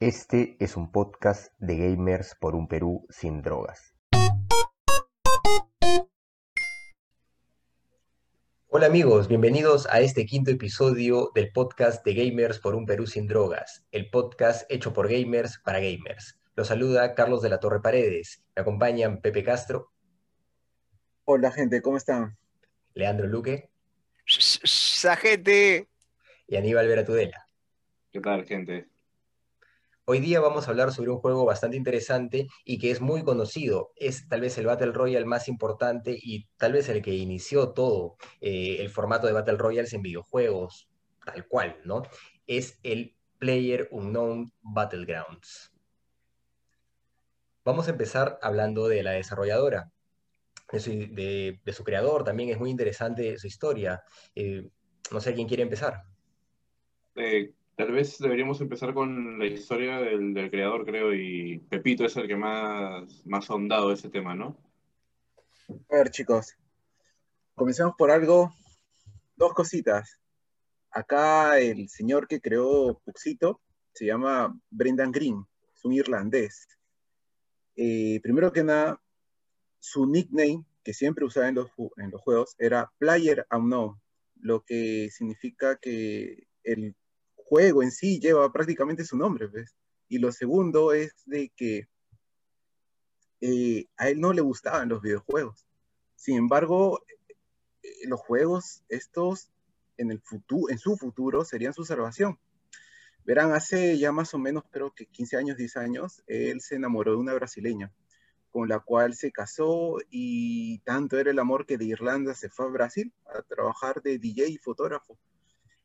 Este es un podcast de gamers por un Perú sin drogas. Hola amigos, bienvenidos a este quinto episodio del podcast de Gamers por un Perú sin drogas, el podcast hecho por gamers para gamers. Los saluda Carlos de la Torre Paredes. Me acompañan Pepe Castro. Hola gente, ¿cómo están? Leandro Luque. ¡Sa gente! Y Aníbal Vera Tudela. ¿Qué tal, gente? Hoy día vamos a hablar sobre un juego bastante interesante y que es muy conocido. Es tal vez el Battle Royale más importante y tal vez el que inició todo eh, el formato de Battle Royales en videojuegos, tal cual, ¿no? Es el Player Unknown Battlegrounds. Vamos a empezar hablando de la desarrolladora, de su, creador, también es muy interesante su historia. Eh, no sé quién quiere empezar. Eh, Tal vez deberíamos empezar con la historia del, creador, creo, y Pepito es el que más, más ha ahondado ese tema, ¿no? A ver, chicos, comencemos por algo, dos cositas. Acá el señor que creó Puxito se llama Brendan Green, es un irlandés. Eh, primero que nada, su nickname, que siempre usaba en los, en los juegos, era Player Unknown, lo que significa que el juego en sí lleva prácticamente su nombre, ¿ves? Y lo segundo es de que eh, a él no le gustaban los videojuegos. Sin embargo, eh, los juegos estos en, en su futuro serían su salvación. Verán, hace ya más o menos, creo que 15 años, 10 años, él se enamoró de una brasileña, con la cual se casó y tanto era el amor que de Irlanda se fue a Brasil a trabajar de DJ y fotógrafo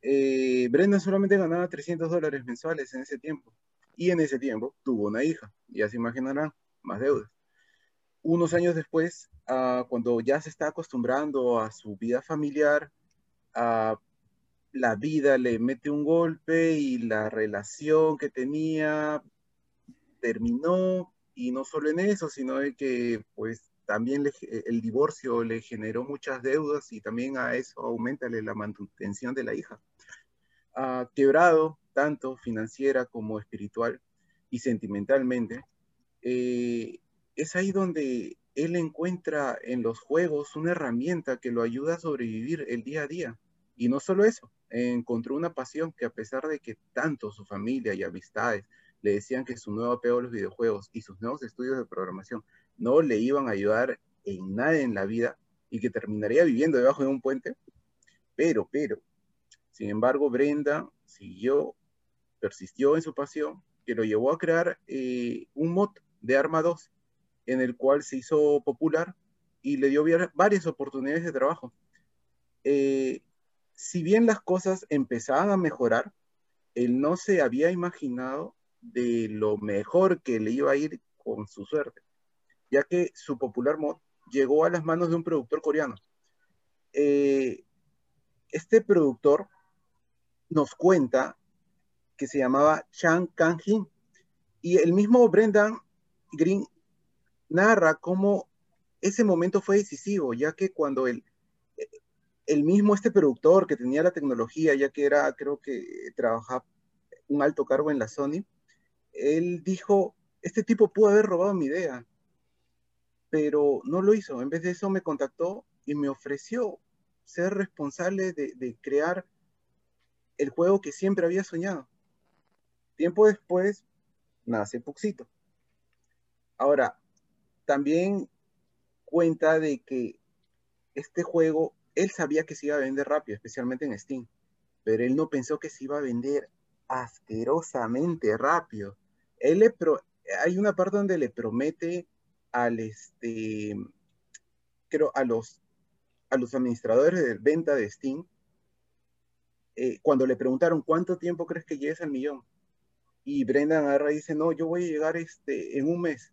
eh, Brenda solamente ganaba 300 dólares mensuales en ese tiempo. Y en ese tiempo tuvo una hija, ya se imaginarán, más deudas. Unos años después, ah, cuando ya se está acostumbrando a su vida familiar, a la vida le mete un golpe y la relación que tenía terminó, y no solo en eso, sino de que pues también el divorcio le generó muchas deudas y también a eso aumenta la manutención de la hija ha quebrado tanto financiera como espiritual y sentimentalmente, eh, es ahí donde él encuentra en los juegos una herramienta que lo ayuda a sobrevivir el día a día. Y no solo eso, encontró una pasión que a pesar de que tanto su familia y amistades le decían que su nuevo apego a los videojuegos y sus nuevos estudios de programación no le iban a ayudar en nada en la vida y que terminaría viviendo debajo de un puente, pero, pero, sin embargo, Brenda siguió, persistió en su pasión, que lo llevó a crear eh, un mod de Arma 2, en el cual se hizo popular y le dio varias oportunidades de trabajo. Eh, si bien las cosas empezaban a mejorar, él no se había imaginado de lo mejor que le iba a ir con su suerte, ya que su popular mod llegó a las manos de un productor coreano. Eh, este productor nos cuenta que se llamaba Chang Kang-hin. Y el mismo Brendan Green narra cómo ese momento fue decisivo, ya que cuando el, el mismo este productor que tenía la tecnología, ya que era, creo que trabajaba un alto cargo en la Sony, él dijo, este tipo pudo haber robado mi idea, pero no lo hizo. En vez de eso me contactó y me ofreció ser responsable de, crear el juego que siempre había soñado. Tiempo después nace Puxito. Ahora, también cuenta de que este juego, él sabía que se iba a vender rápido, especialmente en Steam, pero él no pensó que se iba a vender asquerosamente rápido. Él le hay una parte donde le promete al este, creo, a los, a los administradores de venta de Steam eh, cuando le preguntaron, ¿cuánto tiempo crees que llegues al millón? Y Brendan agarra y dice, no, yo voy a llegar este, en un mes,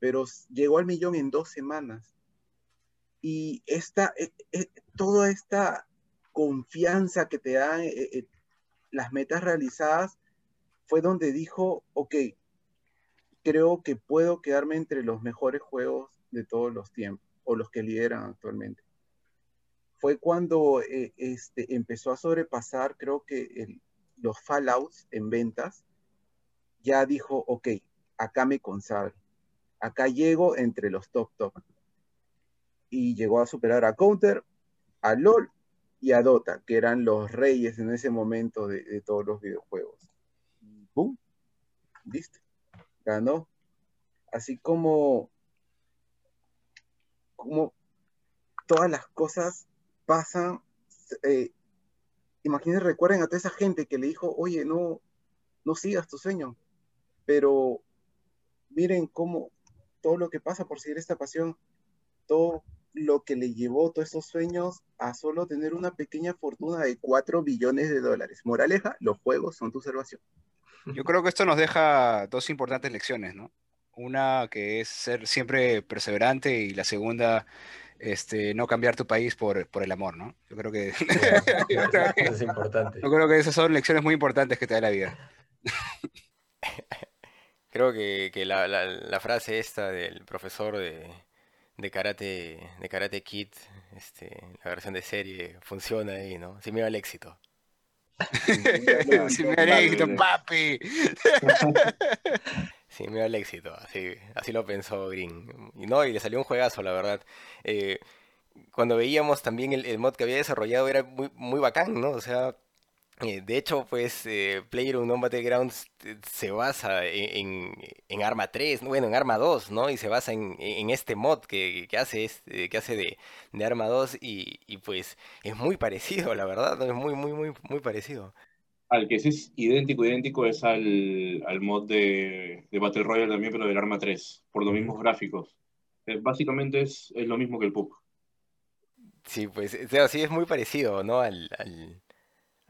pero llegó al millón en dos semanas. Y esta, eh, eh, toda esta confianza que te dan las metas realizadas fue donde dijo, ok, creo que puedo quedarme entre los mejores juegos de todos los tiempos, o los que lideran actualmente fue cuando eh, este, empezó a sobrepasar, creo que los fallouts en ventas, ya dijo, ok, acá me consagro, acá llego entre los top top. Y llegó a superar a Counter, a LOL y a Dota, que eran los reyes en ese momento de, todos los videojuegos. Y ¡Pum! Listo. Ganó. Así como, como todas las cosas pasan. Eh, imagínense, recuerden a toda esa gente que le dijo, oye, no, no sigas tu sueño. Pero miren cómo todo lo que pasa por seguir esta pasión, todo lo que le llevó todos esos sueños a solo tener una pequeña fortuna de 4 billones de dólares. Moraleja, los juegos son tu salvación. Yo creo que esto nos deja dos importantes lecciones, ¿no? Una que es ser siempre perseverante y la segunda, este, no cambiar tu país por, por el amor, ¿no? Yo creo que... Eso es importante. Yo creo que esas son lecciones muy importantes que te da la vida. Creo que, que la, la- la frase esta del profesor de, de karate, de Karate Kid, este, la versión de serie, funciona ahí, ¿no? Sin miedo al éxito. Sin éxito, papi. Sin miedo al éxito, así, así lo pensó Green. Y no, y le salió un juegazo, la verdad. Eh, cuando veíamos también el, el mod que había desarrollado era muy, muy bacán, ¿no? O sea, de hecho, pues eh, PlayerUnknown's Battlegrounds eh, se basa en, en- en Arma 3, ¿no? bueno, en Arma 2, ¿no? Y se basa en, en este mod que, que hace, este- que hace de, de Arma 2 y, y, pues es muy parecido, la verdad. Es muy, muy, muy, muy parecido. Al que sí es idéntico, idéntico es al, al mod de, de Battle Royale también, pero del Arma 3, por los mismos gráficos. Eh, básicamente es, es lo mismo que el PUC. Sí, pues, o sea, sí es muy parecido, ¿no? Al, al,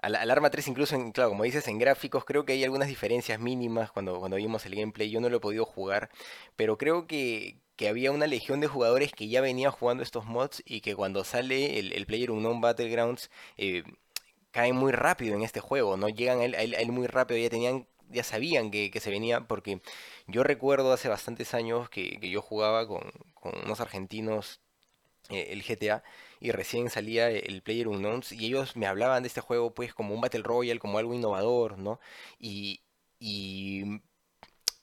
al, Arma 3, incluso, en, claro, como dices, en gráficos, creo que hay algunas diferencias mínimas cuando, cuando vimos el gameplay. Yo no lo he podido jugar, pero creo que, que había una legión de jugadores que ya venían jugando estos mods y que cuando sale el, el PlayerUnknown Battlegrounds, eh, caen muy rápido en este juego, ¿no? Llegan a él, muy rápido, ya tenían, ya sabían que, se venía, porque yo recuerdo hace bastantes años que, que yo jugaba con, con unos argentinos eh, el GTA y recién salía el PlayerUnknown's y ellos me hablaban de este juego pues como un Battle Royale, como algo innovador, ¿no? Y, y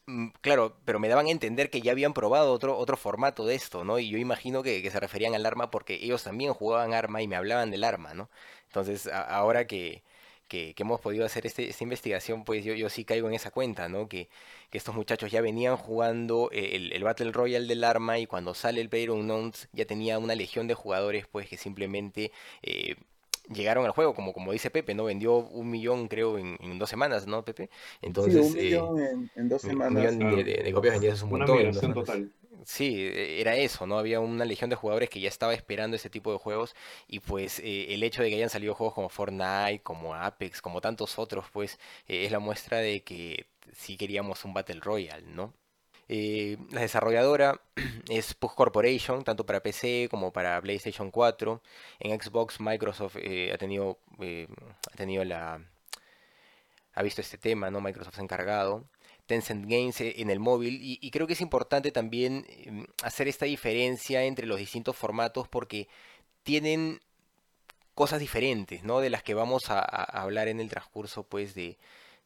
mm, claro, pero me daban a entender que ya habían probado otro, otro formato de esto, ¿no? Y yo imagino que, se referían al arma porque ellos también jugaban arma y me hablaban del arma, ¿no? Entonces, ahora que, que, que hemos podido hacer este- esta investigación, pues yo, yo sí caigo en esa cuenta, ¿no? Que, que estos muchachos ya venían jugando eh, el, el Battle Royale del arma y cuando sale el PlayerUnknown's ya tenía una legión de jugadores, pues que simplemente eh, llegaron al juego, como, como dice Pepe, ¿no? Vendió un millón, creo, en, en dos semanas, ¿no, Pepe? Sí, Entonces, un eh, millón en, en dos un semanas. millón de, de- de copias vendidas es un Una montón. en total. Sí, e- era eso, ¿no? Había una legión de jugadores que ya estaba esperando ese tipo de juegos y pues eh, el hecho de que hayan salido juegos como Fortnite, como Apex, como tantos otros, pues eh, es la muestra de que sí queríamos un Battle Royale, ¿no? Eh, la desarrolladora es Pug Corporation, tanto para PC como para PlayStation 4. En Xbox, Microsoft eh, ha tenido, ha tenido la, ha visto este tema, ¿no? Microsoft se ha encargado. Tencent Games eh, en el móvil y, creo que es importante también em, hacer esta diferencia entre los distintos formatos porque tienen cosas diferentes, ¿no? De las que vamos a, hablar en el transcurso, pues, de,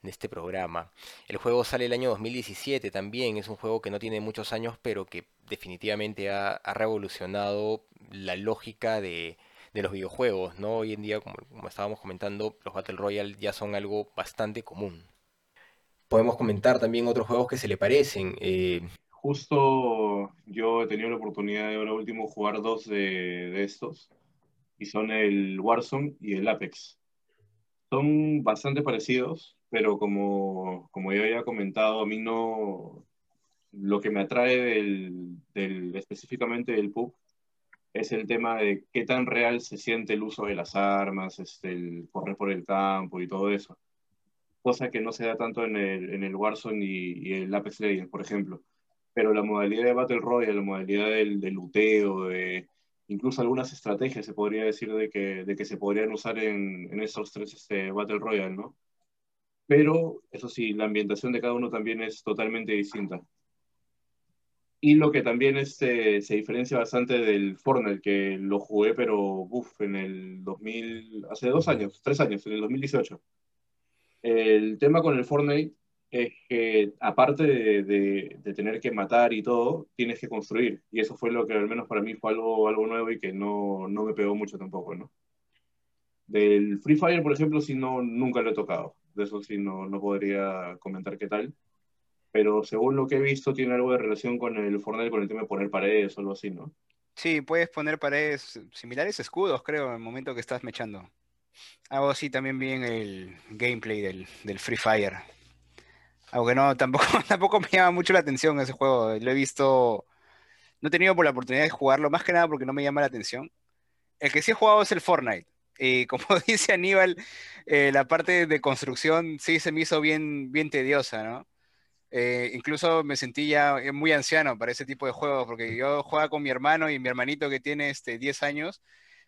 este programa. El juego sale el año 2017 también, es un juego que no tiene muchos años, pero que definitivamente ha, revolucionado la lógica de, los videojuegos, ¿no? Hoy en día, como estábamos comentando, los Battle Royale ya son algo bastante común. Podemos comentar también otros juegos que se le parecen. eh, Justo yo he tenido la oportunidad de ahora último jugar dos de, de estos, y son el Warzone y el Apex. Son bastante parecidos, pero como, como yo había comentado, a mí no, lo que me atrae del, del- específicamente del PUB es el tema de qué tan real se siente el uso de las armas, este, el correr por el campo y todo eso. Cosa que no se da tanto en el, en el Warzone y, y el Apex Legends, por ejemplo. Pero la modalidad de Battle Royale, la modalidad del, del luteo, de incluso algunas estrategias se podría decir de que, de que se podrían usar en, en estos tres este, Battle Royale, ¿no? Pero, eso sí, la ambientación de cada uno también es totalmente distinta. Y lo que también este, se diferencia bastante del Fortnite, que lo jugué, pero uf, en el 2000, hace dos años, tres años, en el 2018. El tema con el Fortnite es que aparte de, de, tener que matar y todo, tienes que construir. Y eso fue lo que al menos para mí fue algo, algo nuevo y que no, no me pegó mucho tampoco, ¿no? Del Free Fire, por ejemplo, sí no, nunca lo he tocado. De eso sí no, no podría comentar qué tal. Pero según lo que he visto, tiene algo de relación con el Fortnite, con el tema de poner paredes o algo así, ¿no? Sí, puedes poner paredes similares escudos, creo, en el momento que estás mechando. Algo así también vi en el gameplay del, del Free Fire. Aunque no, tampoco, tampoco me llama mucho la atención ese juego. Lo he visto. No he tenido por la oportunidad de jugarlo, más que nada porque no me llama la atención. El que sí he jugado es el Fortnite. Y como dice Aníbal, eh, la parte de construcción sí se me hizo bien, bien tediosa, ¿no? Eh, incluso me sentí ya muy anciano para ese tipo de juegos, porque yo jugaba con mi hermano y mi hermanito que tiene este, 10 años,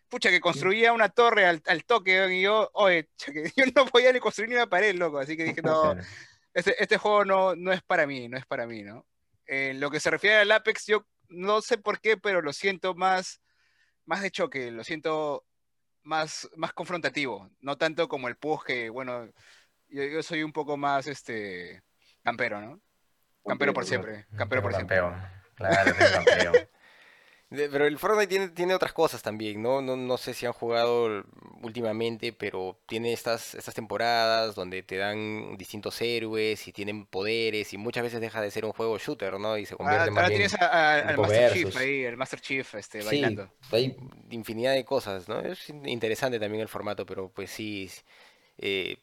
pucha, que construía una torre al, toque, y yo, oye, yo no podía ni construir ni una pared, loco, así que dije, no, este, este, juego no, no es para mí, no es para mí, ¿no? En lo que se refiere al Apex, yo no sé por qué, pero lo siento más, más de choque, lo siento más, más confrontativo, no tanto como el PUG, que bueno, yo, soy un poco más este campero, ¿no? Campero por siempre, campero por siempre. Claro, campero. Pero el Fortnite tiene, tiene otras cosas también, ¿no? ¿no? No sé si han jugado últimamente, pero tiene estas, estas temporadas donde te dan distintos héroes y tienen poderes y muchas veces deja de ser un juego shooter, ¿no? Y se convierte ah, en ahora tienes al Master Chief ahí, el Master Chief este, bailando. Sí, hay infinidad de cosas, ¿no? Es interesante también el formato, pero pues sí, eh,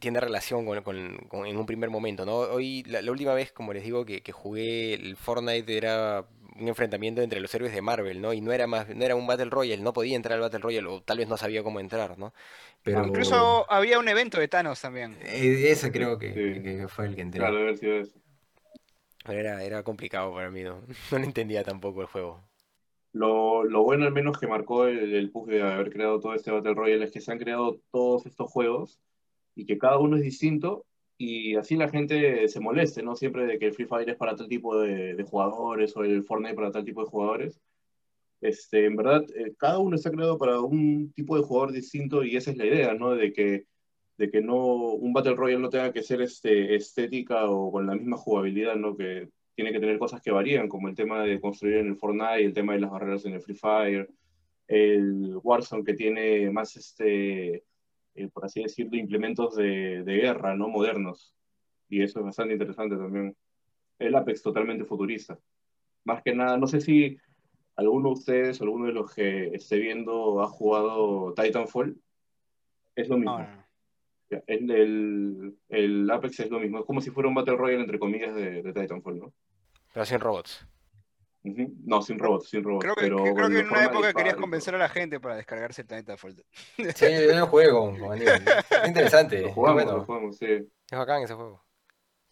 tiene relación con, con, en un primer momento, ¿no? Hoy, la, última vez, como les digo, que, que jugué el Fortnite era un enfrentamiento entre los héroes de Marvel, ¿no? Y no era más, no era un Battle Royale, no podía entrar al Battle Royale, o tal vez no sabía cómo entrar, ¿no? Pero... Incluso había un evento de Thanos también. Eh, ese creo que, fue el que entré. Claro, haber sido eso. Pero era, era complicado para mí, ¿no? No entendía tampoco el juego. Lo, lo, bueno al menos que marcó el, el push de haber creado todo este Battle Royale es que se han creado todos estos juegos y que cada uno es distinto y así la gente se moleste, ¿no? Siempre de que el Free Fire es para tal tipo de, jugadores o el Fortnite para tal tipo de jugadores. Este, en verdad, eh, cada uno está creado para un tipo de jugador distinto y esa es la idea, ¿no? De que, de que no, un Battle Royale no tenga que ser este, estética o con la misma jugabilidad, ¿no? Que tiene que tener cosas que varían, como el tema de construir en el Fortnite, el tema de las barreras en el Free Fire, el Warzone que tiene más este eh, por así decirlo, implementos de, guerra, ¿no? Modernos. Y eso es bastante interesante también. El Apex totalmente futurista. Más que nada, no sé si alguno de ustedes, alguno de los que esté viendo ha jugado Titanfall. Es lo mismo. El, el, Apex es lo mismo. Es como si fuera un Battle Royale, entre comillas, de, de Titanfall, ¿no? Pero sin robots. No, sin robots, sin robots. Creo que, pero creo que en una época querías convencer a la gente para descargarse el Titanfall. Sí, yo lo juego, Es interesante. Lo jugamos, lo jugamos, sí. Es bacán ese juego.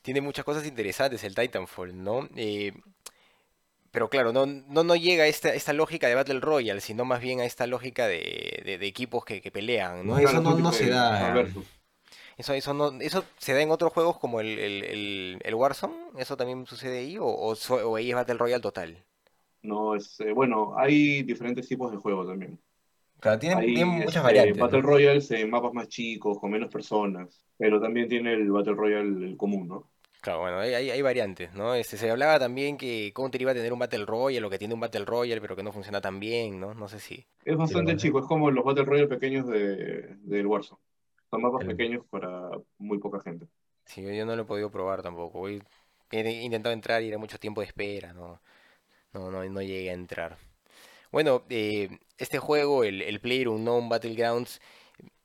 Tiene muchas cosas interesantes el Titanfall, ¿no? Eh, pero claro, no, no, no llega a esta, esta lógica de Battle Royale, sino más bien a esta lógica de, de, equipos que, que, pelean, ¿no? Eso no, no se da. Eso, eso, no, ¿Eso se da en otros juegos como el, el, el, Warzone? ¿Eso también sucede ahí? ¿O, o, ahí es Battle Royale total? No, es, eh, bueno, hay diferentes tipos de juegos también. Claro, tienen, muchas este, variantes. Battle Royale en mapas más chicos, con menos personas, pero también tiene el Battle Royale el común, ¿no? Claro, bueno, hay, hay, variantes, ¿no? Este, se hablaba también que Counter iba a tener un Battle Royale o que tiene un Battle Royale, pero que no funciona tan bien, ¿no? No sé si... Es bastante chico, es como los Battle Royale pequeños de, del Warzone. Son mapas pequeños para muy poca gente. Sí, yo no lo he podido probar tampoco. he intentado entrar y era mucho tiempo de espera, no, no, no, no llegué a entrar. Bueno, eh, este juego, el, el Player Unknown Battlegrounds,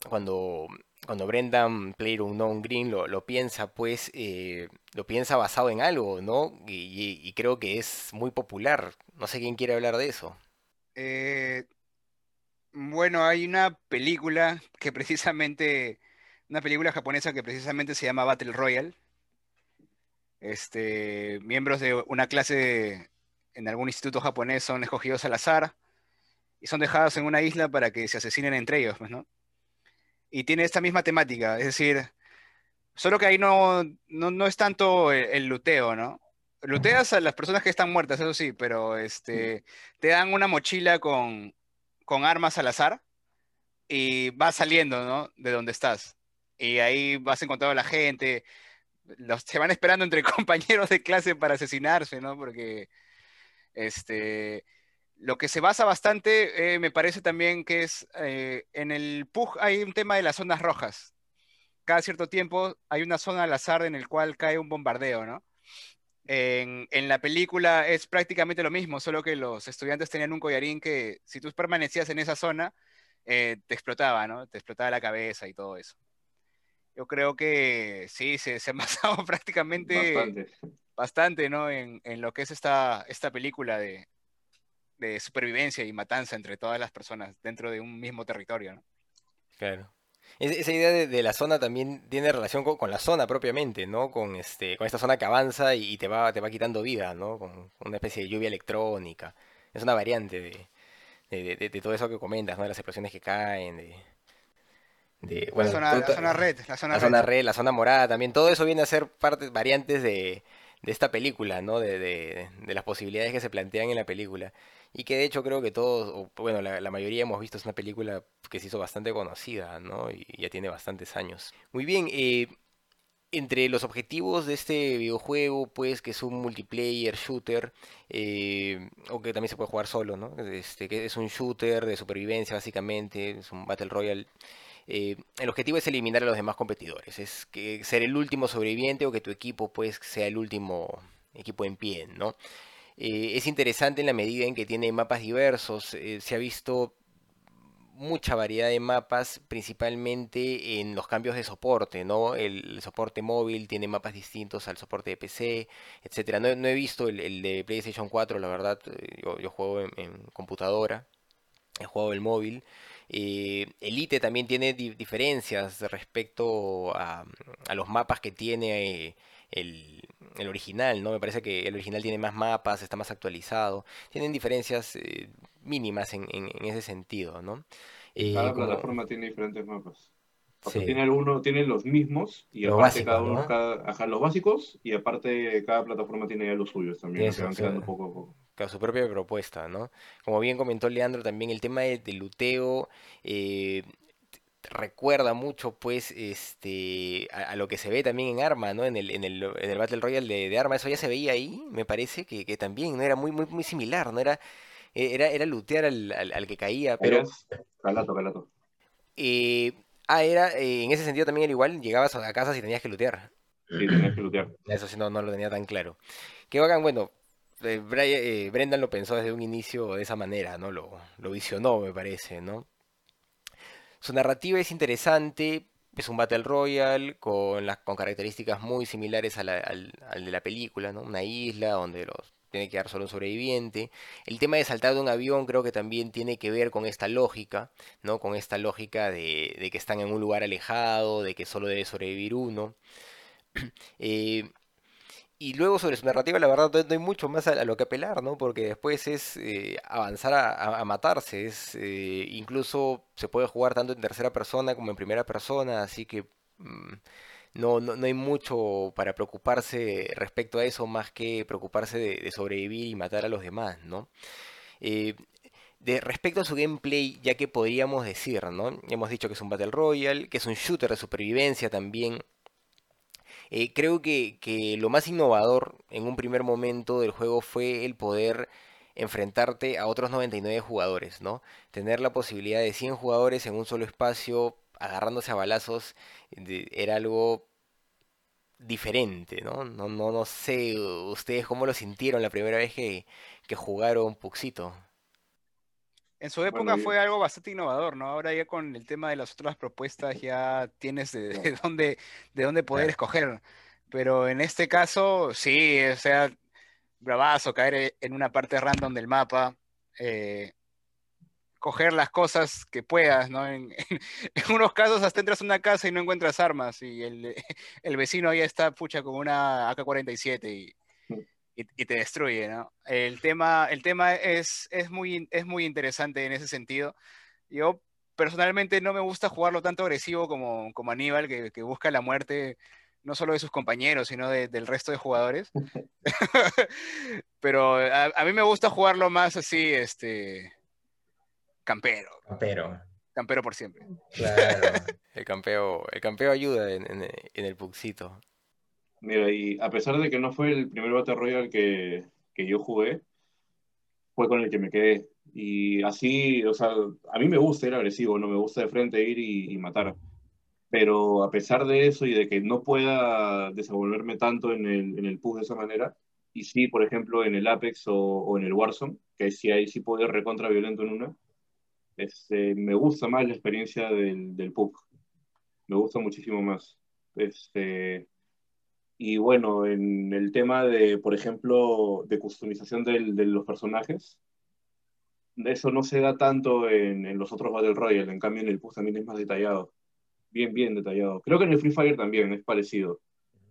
cuando, cuando Brendan Player Unknown Green lo, lo piensa, pues eh, lo piensa basado en algo, ¿no? Y, y, creo que es muy popular. No sé quién quiere hablar de eso. Eh, bueno, hay una película que precisamente, una película japonesa que precisamente se llama Battle Royale. Este, miembros de una clase en algún instituto japonés son escogidos al azar y son dejados en una isla para que se asesinen entre ellos, pues, ¿no? Y tiene esta misma temática, es decir, solo que ahí no, no, es tanto el, luteo, ¿no? Luteas a las personas que están muertas, eso sí, pero este, te dan una mochila con con armas al azar y vas saliendo, ¿no? De donde estás. Y ahí vas encontrando a la gente, los, se van esperando entre compañeros de clase para asesinarse, ¿no? Porque este, lo que se basa bastante, eh, me parece también que es, eh, en el PUG hay un tema de las zonas rojas. Cada cierto tiempo hay una zona al azar en el cual cae un bombardeo, ¿no? En, en, la película es prácticamente lo mismo, solo que los estudiantes tenían un collarín que si tú permanecías en esa zona, eh, te explotaba, ¿no? Te explotaba la cabeza y todo eso. Yo creo que sí, se, se ha basado prácticamente bastante, bastante ¿no? En, en, lo que es esta, esta película de, de supervivencia y matanza entre todas las personas dentro de un mismo territorio, ¿no? Claro. Esa idea de, la zona también tiene relación con, la zona propiamente, ¿no? Con este, con esta zona que avanza y, te va, te va quitando vida, ¿no? Con una especie de lluvia electrónica. Es una variante de, de, todo eso que comentas, ¿no? De las explosiones que caen, de, de la, zona, la, zona, red, la zona, la zona red. la zona morada también. Todo eso viene a ser partes, variantes de, esta película, ¿no? De, las posibilidades que se plantean en la película. Y que de hecho creo que todos, bueno, la, mayoría hemos visto, es una película que se hizo bastante conocida, ¿no? Y ya tiene bastantes años. Muy bien, eh, entre los objetivos de este videojuego, pues que es un multiplayer shooter, eh, o que también se puede jugar solo, ¿no? Este, que es un shooter de supervivencia básicamente, es un Battle Royale. Eh, el objetivo es eliminar a los demás competidores, es que ser el último sobreviviente o que tu equipo pues sea el último equipo en pie, ¿no? Eh, es interesante en la medida en que tiene mapas diversos. Eh, se ha visto mucha variedad de mapas, principalmente en los cambios de soporte, ¿no? El, soporte móvil tiene mapas distintos al soporte de PC, etcétera. No, he visto el, de PlayStation 4, la verdad, yo, juego en, computadora, he jugado el móvil. Elite también tiene diferencias respecto a, a, los mapas que tiene el, el original, ¿no? Me parece que el original tiene más mapas, está más actualizado. Tienen diferencias eh, mínimas en, ese sentido, ¿no? cada plataforma tiene diferentes mapas. tiene alguno, tiene los mismos y aparte cada uno, cada, los básicos y aparte cada plataforma tiene ya los suyos también, que van quedando poco a poco. Claro, su propia propuesta, ¿no? Como bien comentó Leandro, también el tema de, luteo eh, recuerda mucho pues este a, lo que se ve también en Arma, ¿no? En el, en el, en el Battle Royale de, de, Arma, eso ya se veía ahí, me parece que, que, también no era muy, muy, muy similar, ¿no? Era, e, era, era lootear al, al, que caía, pero... Calato, calato. Eh, ah, era, eh, en ese sentido también era igual, llegabas a casa si tenías que lootear. Sí, tenías que lootear. Eso sí, no, no lo tenía tan claro. Qué bacán, bueno, eh, Brendan lo pensó desde un inicio de esa manera, ¿no? Lo, visionó, me parece, ¿no? Su narrativa es interesante, es un Battle Royale con, características muy similares al, de la película, ¿no? Una isla donde los tiene que dar solo un sobreviviente. El tema de saltar de un avión creo que también tiene que ver con esta lógica, ¿no? Con esta lógica de, de que están en un lugar alejado, de que solo debe sobrevivir uno. eh, y luego sobre su narrativa, la verdad, no hay mucho más a, lo que apelar, ¿no? Porque después es eh, avanzar a, matarse, es eh, incluso se puede jugar tanto en tercera persona como en primera persona, así que mm, no, no, hay mucho para preocuparse respecto a eso, más que preocuparse de, sobrevivir y matar a los demás, ¿no? Eh, de, respecto a su gameplay, ya que podríamos decir, ¿no? Hemos dicho que es un Battle Royale, que es un shooter de supervivencia también, eh, creo que, lo más innovador en un primer momento del juego fue el poder enfrentarte a otros 99 jugadores, ¿no? Tener la posibilidad de 100 jugadores en un solo espacio agarrándose a balazos era algo diferente, ¿no? ¿no? No, no sé ustedes cómo lo sintieron la primera vez que, que jugaron Puxito. En su época fue algo bastante innovador, ¿no? Ahora ya con el tema de las otras propuestas ya tienes de, dónde, de dónde poder escoger. Pero en este caso, sí, o sea, bravazo, caer e, en una parte random del mapa, eh, coger las cosas que puedas, ¿no? En, unos casos hasta entras a una casa y no encuentras armas y el, el vecino ya está pucha con una AK-47 y y, te destruye, ¿no? El tema, el tema es, es, muy, es muy interesante en ese sentido. Yo personalmente no me gusta jugarlo tanto agresivo como, como Aníbal, que, que busca la muerte no solo de sus compañeros, sino del resto de jugadores. Pero a, mí me gusta jugarlo más así, este, campero. Campero. Campero por siempre. Claro. el, campeo, el campeo ayuda en, en, en el puxito. Mira, y a pesar de que no fue el primer Battle Royale que, que yo jugué, fue con el que me quedé. Y así, o sea, a mí me gusta ir agresivo, no me gusta de frente ir y, matar. Pero a pesar de eso y de que no pueda desenvolverme tanto en el, en el push de esa manera, y sí, por ejemplo, en el Apex o, o en el Warzone, que sí ahí sí puedo ir recontra violento en una, este, me gusta más la experiencia del, del PUC. Me gusta muchísimo más. Este, y bueno, en el tema de, por ejemplo, de customización del, de los personajes, eso no se da tanto en, en, los otros Battle Royale, en cambio en el PUC también es más detallado. Bien, bien detallado. Creo que en el Free Fire también es parecido,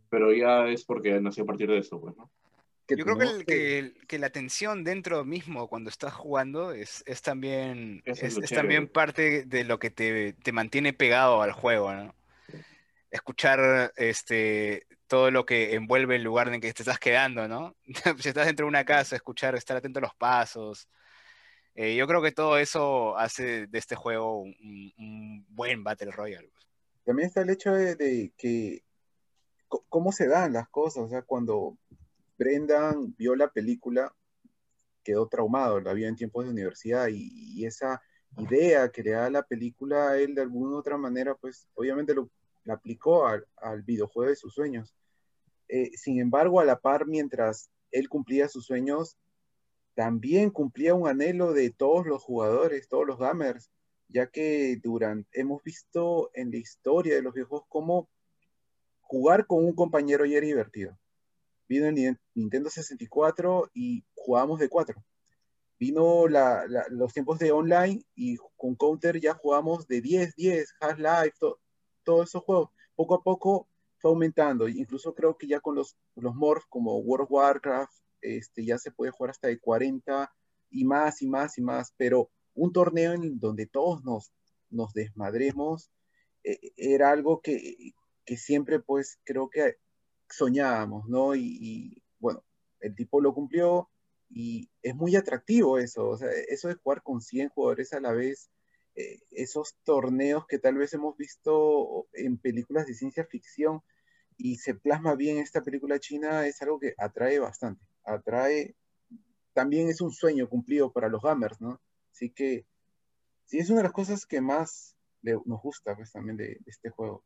pero ya es porque nació a partir de eso, pues, ¿no? Yo creo que, que, que, la tensión dentro mismo cuando estás jugando es, es también, es, es, también parte de lo que te, te, mantiene pegado al juego, ¿no? Escuchar este, todo lo que envuelve el lugar en que te estás quedando, ¿no? si estás dentro de una casa, escuchar, estar atento a los pasos. Eh, yo creo que todo eso hace de este juego un, buen Battle Royale. También está el hecho de, que cómo se dan las cosas, o sea, cuando Brendan vio la película, quedó traumado, la vio en tiempos de universidad y, esa idea que le da la película, él de alguna u otra manera, pues obviamente lo, aplicó al, videojuego de sus sueños. Eh, sin embargo, a la par, mientras él cumplía sus sueños, también cumplía un anhelo de todos los jugadores, todos los gamers, ya que durante, hemos visto en la historia de los videojuegos cómo jugar con un compañero ya era divertido. Vino el Nintendo 64 y jugábamos de 4. Vino la, la, los tiempos de online y con Counter ya jugamos de 10, 10, Half-Life, todos esos juegos. Poco a poco fue aumentando. Incluso creo que ya con los, los morphs como World of Warcraft, este, ya se puede jugar hasta de 40 y más y más y más. Pero un torneo en donde todos nos, nos desmadremos eh, era algo que, que siempre pues creo que soñábamos, ¿no? Y, bueno, el tipo lo cumplió y es muy atractivo eso, o sea, eso de jugar con 100 jugadores a la vez, eh, esos torneos que tal vez hemos visto en películas de ciencia ficción y se plasma bien esta película china, es algo que atrae bastante, atrae, también es un sueño cumplido para los gamers, ¿no? Así que sí, es una de las cosas que más nos gusta pues también de este juego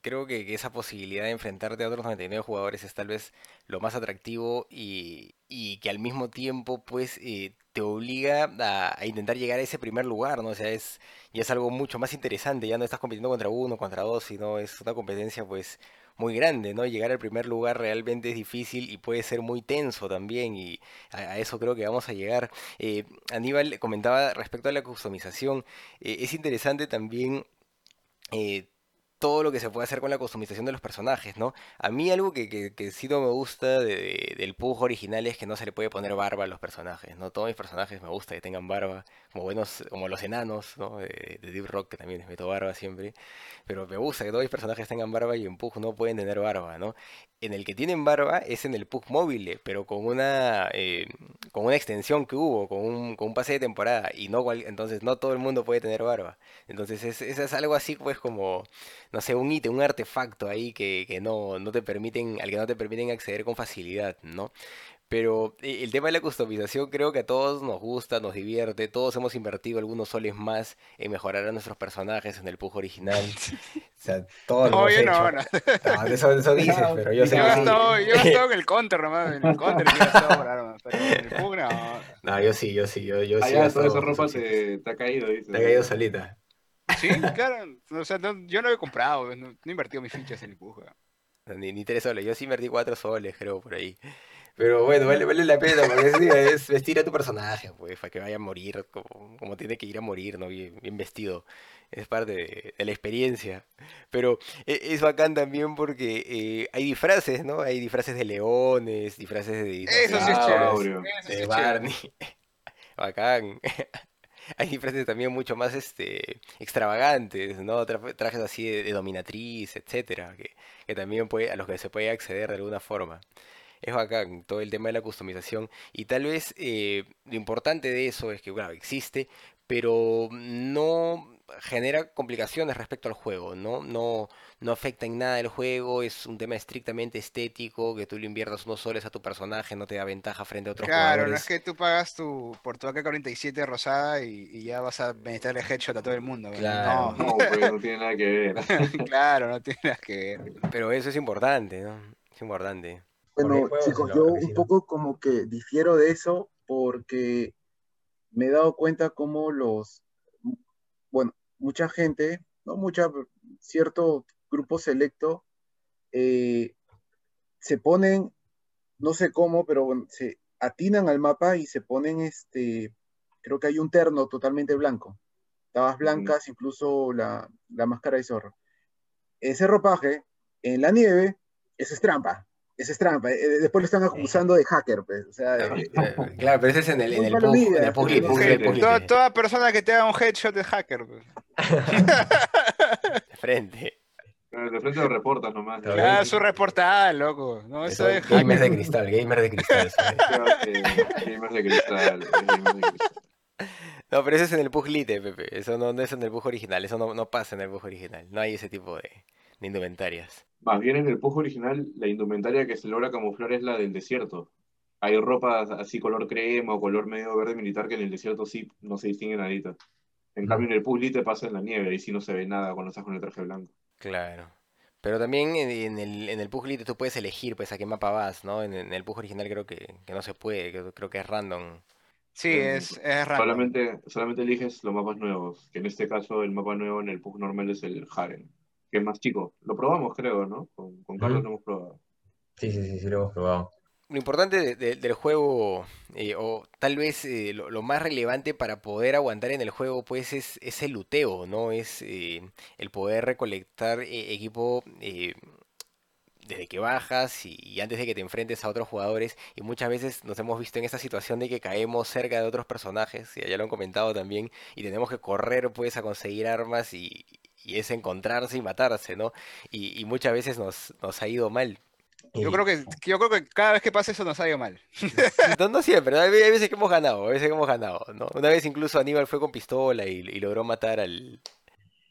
creo que, esa posibilidad de enfrentarte a otros 99 jugadores es tal vez lo más atractivo y, y que al mismo tiempo pues eh, te obliga a, intentar llegar a ese primer lugar, ¿no? O sea, es, y es algo mucho más interesante, ya no estás compitiendo contra uno, contra dos, sino es una competencia pues muy grande, ¿no? Llegar al primer lugar realmente es difícil y puede ser muy tenso también y a, eso creo que vamos a llegar. Eh, Aníbal comentaba respecto a la customización, eh, es interesante también eh, todo lo que se puede hacer con la customización de los personajes, ¿no? A mí algo que, que, sí no me gusta del Pug original es que no se le puede poner barba a los personajes, ¿no? Todos mis personajes me gusta que tengan barba, como buenos, como los enanos, ¿no? De, Deep Rock, que también les meto barba siempre. Pero me gusta que todos mis personajes tengan barba y en Pug no pueden tener barba, ¿no? En el que tienen barba es en el Pug móvil, pero con una, eh, con una extensión que hubo, con un, con un pase de temporada, y no entonces no todo el mundo puede tener barba. Entonces es, es algo así pues como no sé, un ítem, un artefacto ahí que, que no, no te permiten, al que no te permiten acceder con facilidad, ¿no? Pero eh, el tema de la customización creo que a todos nos gusta, nos divierte, todos hemos invertido algunos soles más en mejorar a nuestros personajes en el pujo original. O sea, todos no, yo no, no. no, eso, eso dices, pero yo sé yo que sí. Yo estado en el counter nomás, en el counter yo estado por armas, pero en el pug no. No, yo sí, yo sí, yo, yo sí. Allá toda esa ropa te, te, ha caído, dice. Te ha caído solita. Sí, claro. O sea, yo no he comprado, no, he invertido mis fichas en el pujo. Ni, ni tres soles, yo sí invertí cuatro soles, creo, por ahí. Pero bueno, vale, vale la pena, porque es, vestir a tu personaje, pues, para que vaya a morir como, como tiene que ir a morir, ¿no? Bien, bien vestido. Es parte de, la experiencia. Pero e, es, bacán también porque eh, hay disfraces, ¿no? Hay disfraces de leones, disfraces de Eso sí es chévere. De Barney. bacán. Hay disfraces también mucho más este extravagantes, ¿no? trajes así de, dominatriz, etcétera, que, que, también puede, a los que se puede acceder de alguna forma. Es bacán todo el tema de la customización. Y tal vez eh, lo importante de eso es que, bueno, existe, pero no genera complicaciones respecto al juego, ¿no? No, no afecta en nada el juego, es un tema estrictamente estético, que tú le inviertas unos soles a tu personaje, no te da ventaja frente a otros Claro, no es que tú pagas tu, por tu AK-47 rosada y, y ya vas a meterle headshot a todo el mundo. ¿no? Claro. No, pues no tiene nada que ver. No, claro, no tiene nada que ver. Pero eso es importante, ¿no? Es importante. Bueno, chicos, yo un poco como que difiero de eso porque me he dado cuenta como los, bueno, mucha gente, no mucha, cierto grupo selecto, eh, se ponen, no sé cómo, pero bueno, se atinan al mapa y se ponen este, creo que hay un terno totalmente blanco, tabas blancas, incluso la, la máscara de zorro. Ese ropaje en la nieve, eso es trampa. Eso es trampa. Eh, Después lo están acusando de hacker, pues. O sea, Claro, eh, eh, claro, pero ese es en el, en el, pug, el no Toda, toda persona que te haga un headshot es hacker. pues. de frente. De frente lo reportas nomás. Claro. Ya, sí. su reportada, loco. No, eso Eso, es gamers de cristal, gamers de cristal. Gamers de cristal. gamers de cristal. No, pero ese es en el pug lit, eh, Pepe. Eso no, no es en el pug original, eso no, no pasa en el pug original. No hay ese tipo de, de indumentarias. Más bien en el PUG original, la indumentaria que se logra camuflar es la del desierto. Hay ropa así color crema o color medio verde militar que en el desierto sí no se distingue nadita. En cambio, en el PUG te pasa en la nieve, ahí sí no se ve nada cuando estás con el traje blanco. Claro. Pero también en, el, en el tú puedes elegir pues a qué mapa vas, ¿no? En, en el pug original creo que, que no se puede, creo, creo que es random. Sí, es, es random. Solamente, solamente eliges los mapas nuevos, que en este caso el mapa nuevo en el PUG normal es el Haren, que es más chico. Lo probamos, creo, ¿no? Con, con Carlos lo hemos probado. Sí, sí, sí, sí, lo hemos probado. Lo importante de- de- del juego, eh, o tal vez eh, lo, lo más relevante para poder aguantar en el juego, pues es, es el luteo, ¿no? Es eh, el poder recolectar eh, equipo eh, desde que bajas y, y antes de que te enfrentes a otros jugadores. Y muchas veces nos hemos visto en esta situación de que caemos cerca de otros personajes, y ya lo han comentado también, y tenemos que correr pues a conseguir armas y, y es encontrarse y matarse, ¿no? Y, y muchas veces nos, nos ha ido mal. Yo Y- creo que, yo creo que cada vez que pasa eso nos ha ido mal. No, no siempre, ¿no? hay veces que hemos ganado, hay veces que hemos ganado, ¿no? Una vez incluso Aníbal fue con pistola y, y logró matar al...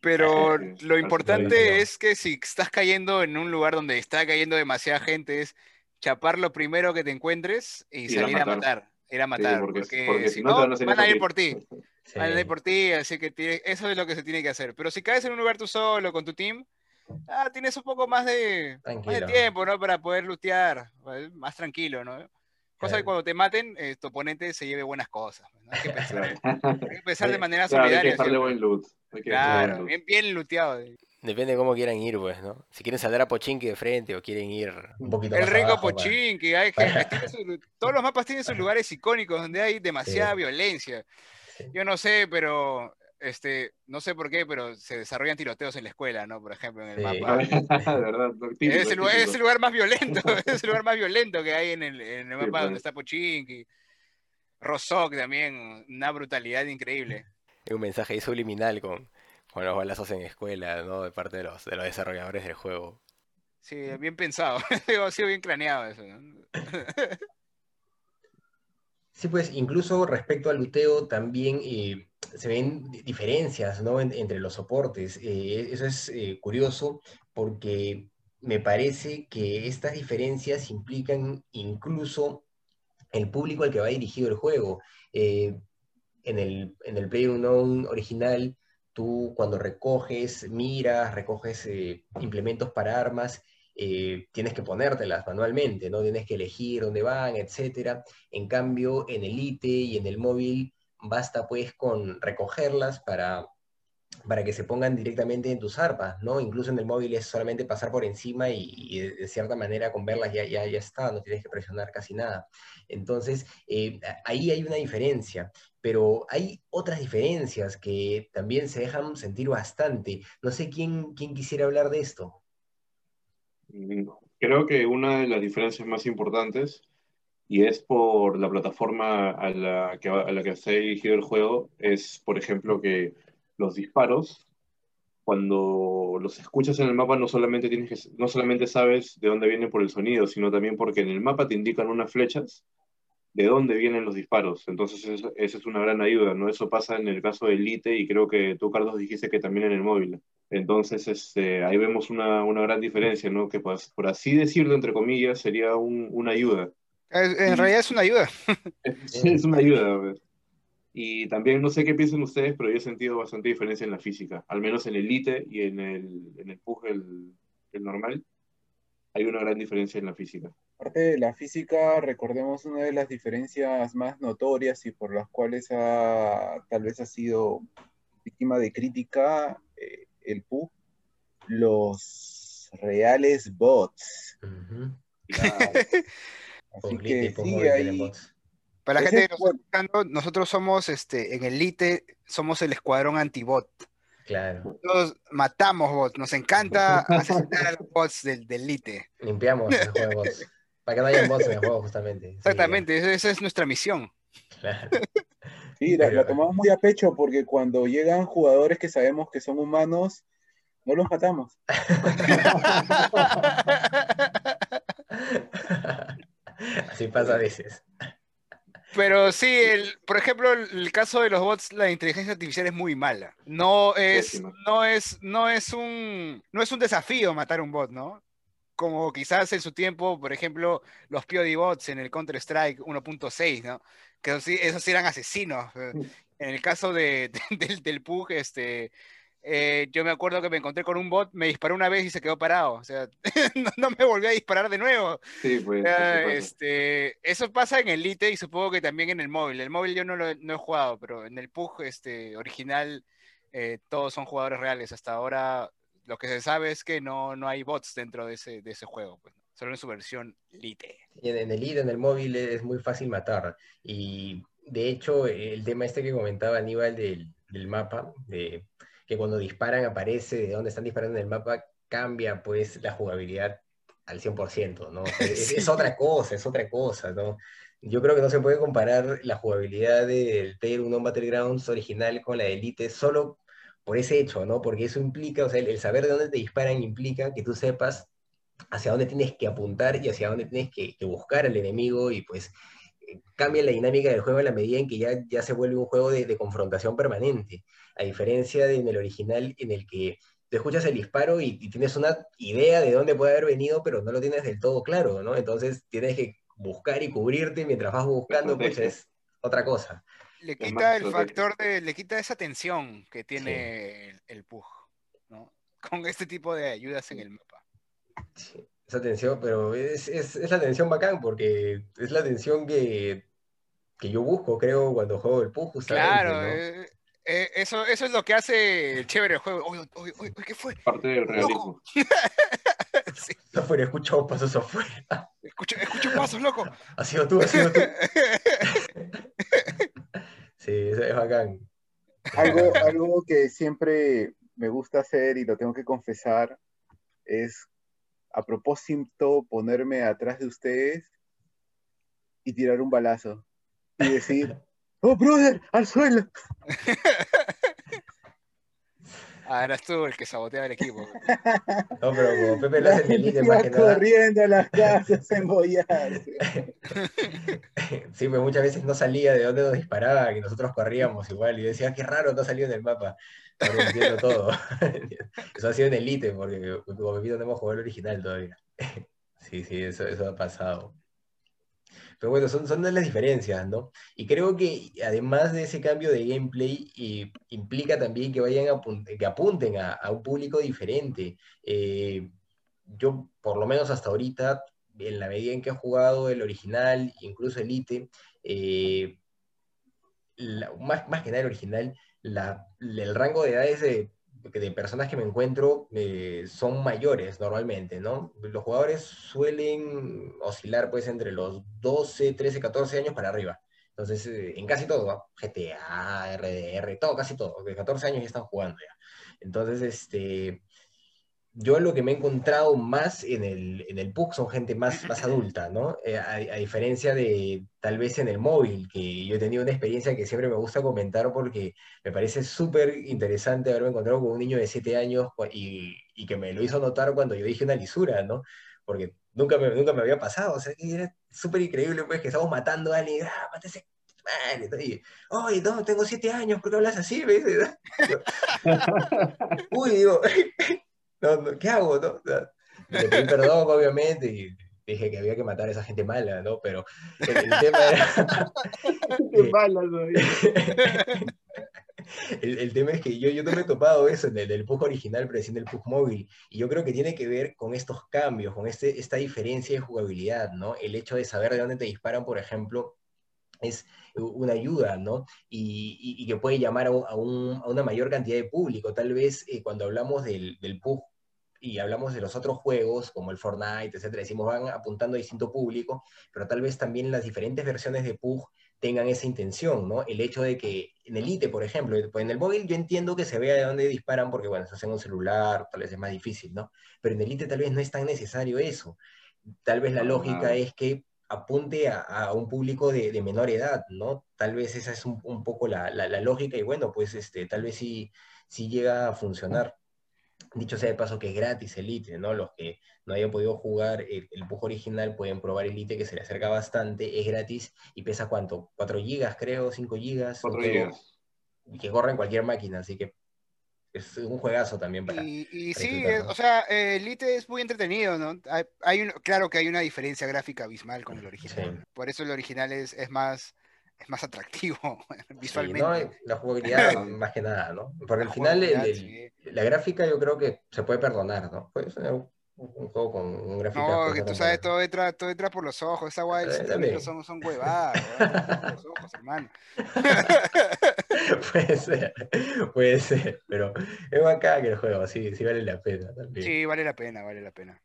Pero lo importante es que si estás cayendo en un lugar donde está cayendo demasiada gente, es chapar lo primero que te encuentres y a salir a matar. Matar. Ir a Sí, matar. porque, porque, porque si si no no, van a ir por ti. sí. Van a ir por ti, así que tiene- eso es lo que se tiene que hacer. Pero si caes en un lugar tú solo, con tu team, ah, tienes un poco más de, más de tiempo, ¿no? Para poder lutear, ¿vale? más tranquilo, ¿no? Cosa que Claro. cuando te maten, eh, tu oponente se lleve buenas cosas. ¿no? Hay que pensar, Claro, hay que pensar de manera Claro, hay que solidaria. buen loot. Hay que dejarle buen Claro, loot. bien, bien luteado. Depende de cómo quieran ir, pues, ¿no? Si quieren saldar a Pochinki de frente o quieren ir... Un poquito El más rico abajo, que hay que su- todos los mapas tienen sus lugares icónicos donde hay demasiada Sí. violencia. Sí. Yo no sé, pero este, no sé por qué, pero se desarrollan tiroteos en la escuela, ¿no? Por ejemplo, en el Sí. mapa. de verdad, típico, Es el, lugar, es típico. el lugar más violento, es el lugar más violento que hay en el, en el mapa pues. donde está Pochinki. Rosok también, una brutalidad increíble. un mensaje subliminal con, con los balazos en escuela, ¿no? De parte de los, de los desarrolladores del juego. Sí, bien pensado, ha sido bien craneado eso. ¿no? Sí, pues incluso respecto al luteo también eh, se ven di- diferencias, ¿no? en- entre los soportes. Eh, eso es eh, curioso porque me parece que estas diferencias implican incluso el público al que va dirigido el juego. Eh, en el, en el PlayerUnknown original, tú cuando recoges miras, recoges eh, implementos para armas, eh, tienes que ponértelas manualmente, ¿no? Tienes que elegir dónde van, etcétera. En cambio, en el ITE y en el móvil, basta pues con recogerlas para, para que se pongan directamente en tus arpas, ¿no? Incluso en el móvil es solamente pasar por encima y, de, cierta manera con verlas ya, ya, ya está, no tienes que presionar casi nada. Entonces, eh, ahí hay una diferencia, pero hay otras diferencias que también se dejan sentir bastante. No sé quién, quién quisiera hablar de esto. Mm, Creo que una de las diferencias más importantes, y es por la plataforma a la que, a la que dirigido el juego, es, por ejemplo, que los disparos, cuando los escuchas en el mapa, no solamente, tienes que, no solamente sabes de dónde vienen por el sonido, sino también porque en el mapa te indican unas flechas de dónde vienen los disparos. Entonces, esa es una gran ayuda, ¿no? Eso pasa en el caso de Elite y creo que tú, Carlos, dijiste que también en el móvil. Entonces, este, ahí vemos una, una gran diferencia, ¿no? Que pues, por así decirlo, entre comillas, sería un, una ayuda. En realidad es una ayuda. Es, es una ayuda. Y también no sé qué piensan ustedes, pero yo he sentido bastante diferencia en la física, al menos en el Elite y en el, en el PUG, el, el normal, hay una gran diferencia en la física. Aparte de la física, recordemos una de las diferencias más notorias y por las cuales ha, tal vez ha sido víctima de crítica eh, el PUG, los reales bots. Así que sí, ahí, para la gente que nos está escuchando, nosotros somos este, en Elite, somos el escuadrón antibot. Claro. Nosotros matamos bots, nos encanta asesinar a los bots del, del Elite. Limpiamos el juego de bots. Para que no haya bots en el juego, justamente. Exactamente, sí. esa es nuestra misión. Claro. Sí, la, la, tomamos muy a pecho porque cuando llegan jugadores que sabemos que son humanos, no los matamos. Así pasa a veces. Pero sí, el, por ejemplo, el caso de los bots, la inteligencia artificial es muy mala. No es, no es, no es un, no es un desafío matar un bot, ¿no? Como quizás en su tiempo, por ejemplo, los POD bots en el Counter Strike 1.6, ¿no? Que esos, esos, eran asesinos. Mm. En el caso de, de, del, del PUG, este, eh, yo me acuerdo que me encontré con un bot, me disparó una vez y se quedó parado. O sea, no, no, me volvió a disparar de nuevo. Sí, pues, eso, este, eso pasa en Elite y supongo que también en el móvil. El móvil yo no lo no he jugado, pero en el PUG este, original eh, todos son jugadores reales. Hasta ahora lo que se sabe es que no, no hay bots dentro de ese, de ese juego. Pues, solo en su versión Elite. Y en, en el Elite, en el móvil, es muy fácil matar. Y de hecho, el tema este que comentaba Aníbal del, del mapa, de que cuando disparan aparece de dónde están disparando en el mapa, cambia pues la jugabilidad al 100%, ¿no? O sea, es, es, otra cosa, es otra cosa, ¿no? Yo creo que no se puede comparar la jugabilidad del Player 1 Battlegrounds original con la de Elite solo por ese hecho, ¿no? Porque eso implica, o sea, el, el saber de dónde te disparan implica que tú sepas hacia dónde tienes que apuntar y hacia dónde tienes que, que buscar al enemigo y pues cambia la dinámica del juego en la medida en que ya, ya se vuelve un juego de, de confrontación permanente, a diferencia de en el original en el que te escuchas el disparo y, y, tienes una idea de dónde puede haber venido, pero no lo tienes del todo claro, ¿no? Entonces tienes que buscar y cubrirte mientras vas buscando, pues es otra cosa. Le quita el factor de, le quita esa tensión que tiene sí. el, el PUG, ¿no? Con este tipo de ayudas en el mapa. Sí esa tensión, pero es, es, es, la tensión bacán porque es la tensión que, que yo busco, creo, cuando juego el PUG, justamente. Claro, ¿no? eh, eh, eso, eso es lo que hace el chévere el juego. Uy, uy, uy, ¿qué fue? Parte del realismo. sí. Afuera, escucho pasos afuera. Escucho, escucho pasos, loco. Ha sido tú, ha sido tú. sí, es bacán. Algo, algo que siempre me gusta hacer y lo tengo que confesar es a propósito ponerme atrás de ustedes y tirar un balazo y decir, oh, brother, al suelo. Ah, eras tú el que saboteaba el equipo. No, pero como Pepe lo hace en el líder más que nada. corriendo a las casas en Sí, pues muchas veces no salía de dónde nos disparaba, que nosotros corríamos igual, y decía, qué raro, no salió en el mapa. Ahora entiendo todo. Eso ha sido en Elite, porque como Pepito no hemos jugado el original todavía. Sí, sí, eso, eso ha pasado. Pero bueno, son, son las diferencias, ¿no? Y creo que además de ese cambio de gameplay, eh, implica también que vayan a que apunten a, un público diferente. Eh, yo, por lo menos hasta ahorita, en la medida en que he jugado el original, incluso Elite, eh, la, más, más que nada el original, el rango de edades de, de personas que me encuentro eh, son mayores normalmente, ¿no? Los jugadores suelen oscilar pues entre los 12, 13, 14 años para arriba. Entonces, eh, en casi todo. GTA, RDR, todo, casi todo, de 14 años ya están jugando ya. Entonces, este, yo lo que me he encontrado más en el, en el PUC son gente más, más adulta, ¿no? Eh, a, a, diferencia de tal vez en el móvil, que yo he tenido una experiencia que siempre me gusta comentar porque me parece súper interesante haberme encontrado con un niño de 7 años y, y, que me lo hizo notar cuando yo dije una lisura, ¿no? porque nunca me, nunca me había pasado, o sea, era súper increíble, pues, que estamos matando a alguien, ah, mátese, y, no, tengo siete años, ¿por qué hablas así? Uy, digo, no, no, ¿qué hago? No? Le pedí perdón, obviamente, y dije que había que matar a esa gente mala, ¿no? Pero el, el tema era... Qué mala. El, el tema es que yo, yo no me he topado eso en el, el PUG original, pero en el PUG móvil. Y yo creo que tiene que ver con estos cambios, con este, esta diferencia de jugabilidad, ¿no? El hecho de saber de dónde te disparan, por ejemplo, es una ayuda, ¿no? Y, y- y que puede llamar a, un- a un- a una mayor cantidad de público. Tal vez eh, cuando hablamos del, del PUG y hablamos de los otros juegos, como el Fortnite, etcétera, decimos van apuntando a distinto público, pero tal vez también las diferentes versiones de PUG tengan esa intención, ¿no? El hecho de que en Elite, por ejemplo, pues en el móvil yo entiendo que se vea de dónde disparan porque, bueno, se hace en un celular, tal vez es más difícil, ¿no? Pero en Elite tal vez no es tan necesario eso. Tal vez la lógica es que apunte a, a un público de, de menor edad, ¿no? Tal vez esa es un, un poco la, la- la lógica y bueno, pues este, tal vez sí, sí llega a funcionar. Dicho sea de paso que es gratis Elite, ¿no? Los que no hayan podido jugar el, el PUG original pueden probar Elite, que se le acerca bastante, es gratis y pesa cuánto, 4 gigas creo, 5 gigas, un 4 juego gigas. que corre en cualquier máquina, así que es un juegazo también para... Y, y para sí, o sea, eh, Elite es muy entretenido, ¿no? Hay, hay un- claro que hay una diferencia gráfica abismal con el original. Sí. Por eso el original es, es más es más atractivo Sí, visualmente. no, la jugabilidad más que nada, ¿no? Porque La al final el- la gráfica yo creo que se puede perdonar, ¿no? Pues un, un juego con un gráfico... No, que tú sabes, todo entra, todo entra por los ojos. Esa guay Eh, 7 también. son, son huevadas, por los ojos, hermano. puede ser, puede ser, pero es bacán que el juego, sí, sí vale la pena también. Sí, vale la pena, vale la pena.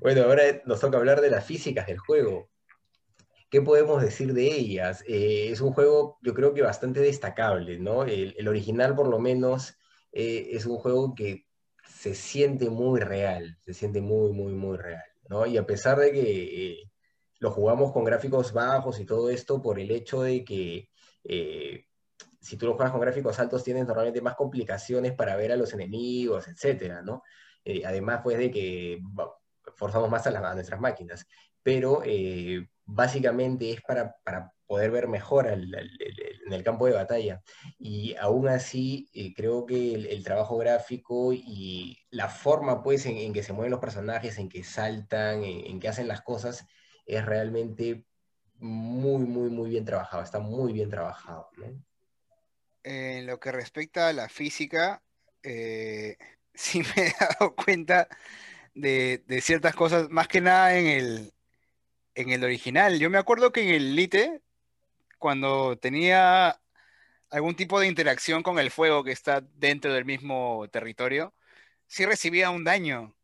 Bueno, ahora nos toca hablar de las físicas del juego. ¿Qué podemos decir de ellas? Eh, es un juego, yo creo que bastante destacable, ¿no? El, original, por lo menos, eh, es un juego que se siente muy real, se siente muy, muy, muy real, ¿no? Y a pesar de que eh, lo jugamos con gráficos bajos y todo esto, por el hecho de que eh, si tú lo juegas con gráficos altos, tienes normalmente más complicaciones para ver a los enemigos, etcétera, ¿no? Eh, además, pues, de que forzamos más a, nuestras máquinas. Pero básicamente es para, para poder ver mejor en el campo de batalla. Y aún así, eh, creo que el, trabajo gráfico y la forma, pues, en, en que se mueven los personajes, en que saltan, en, que hacen las cosas, es realmente muy, muy, muy bien trabajado. Está muy bien trabajado. En lo que respecta a la física, eh, sí me he dado cuenta de, de ciertas cosas, más que nada en el, en el original. Yo me acuerdo que en el Lite, cuando tenía algún tipo de interacción con el fuego que está dentro del mismo territorio, sí recibía un daño.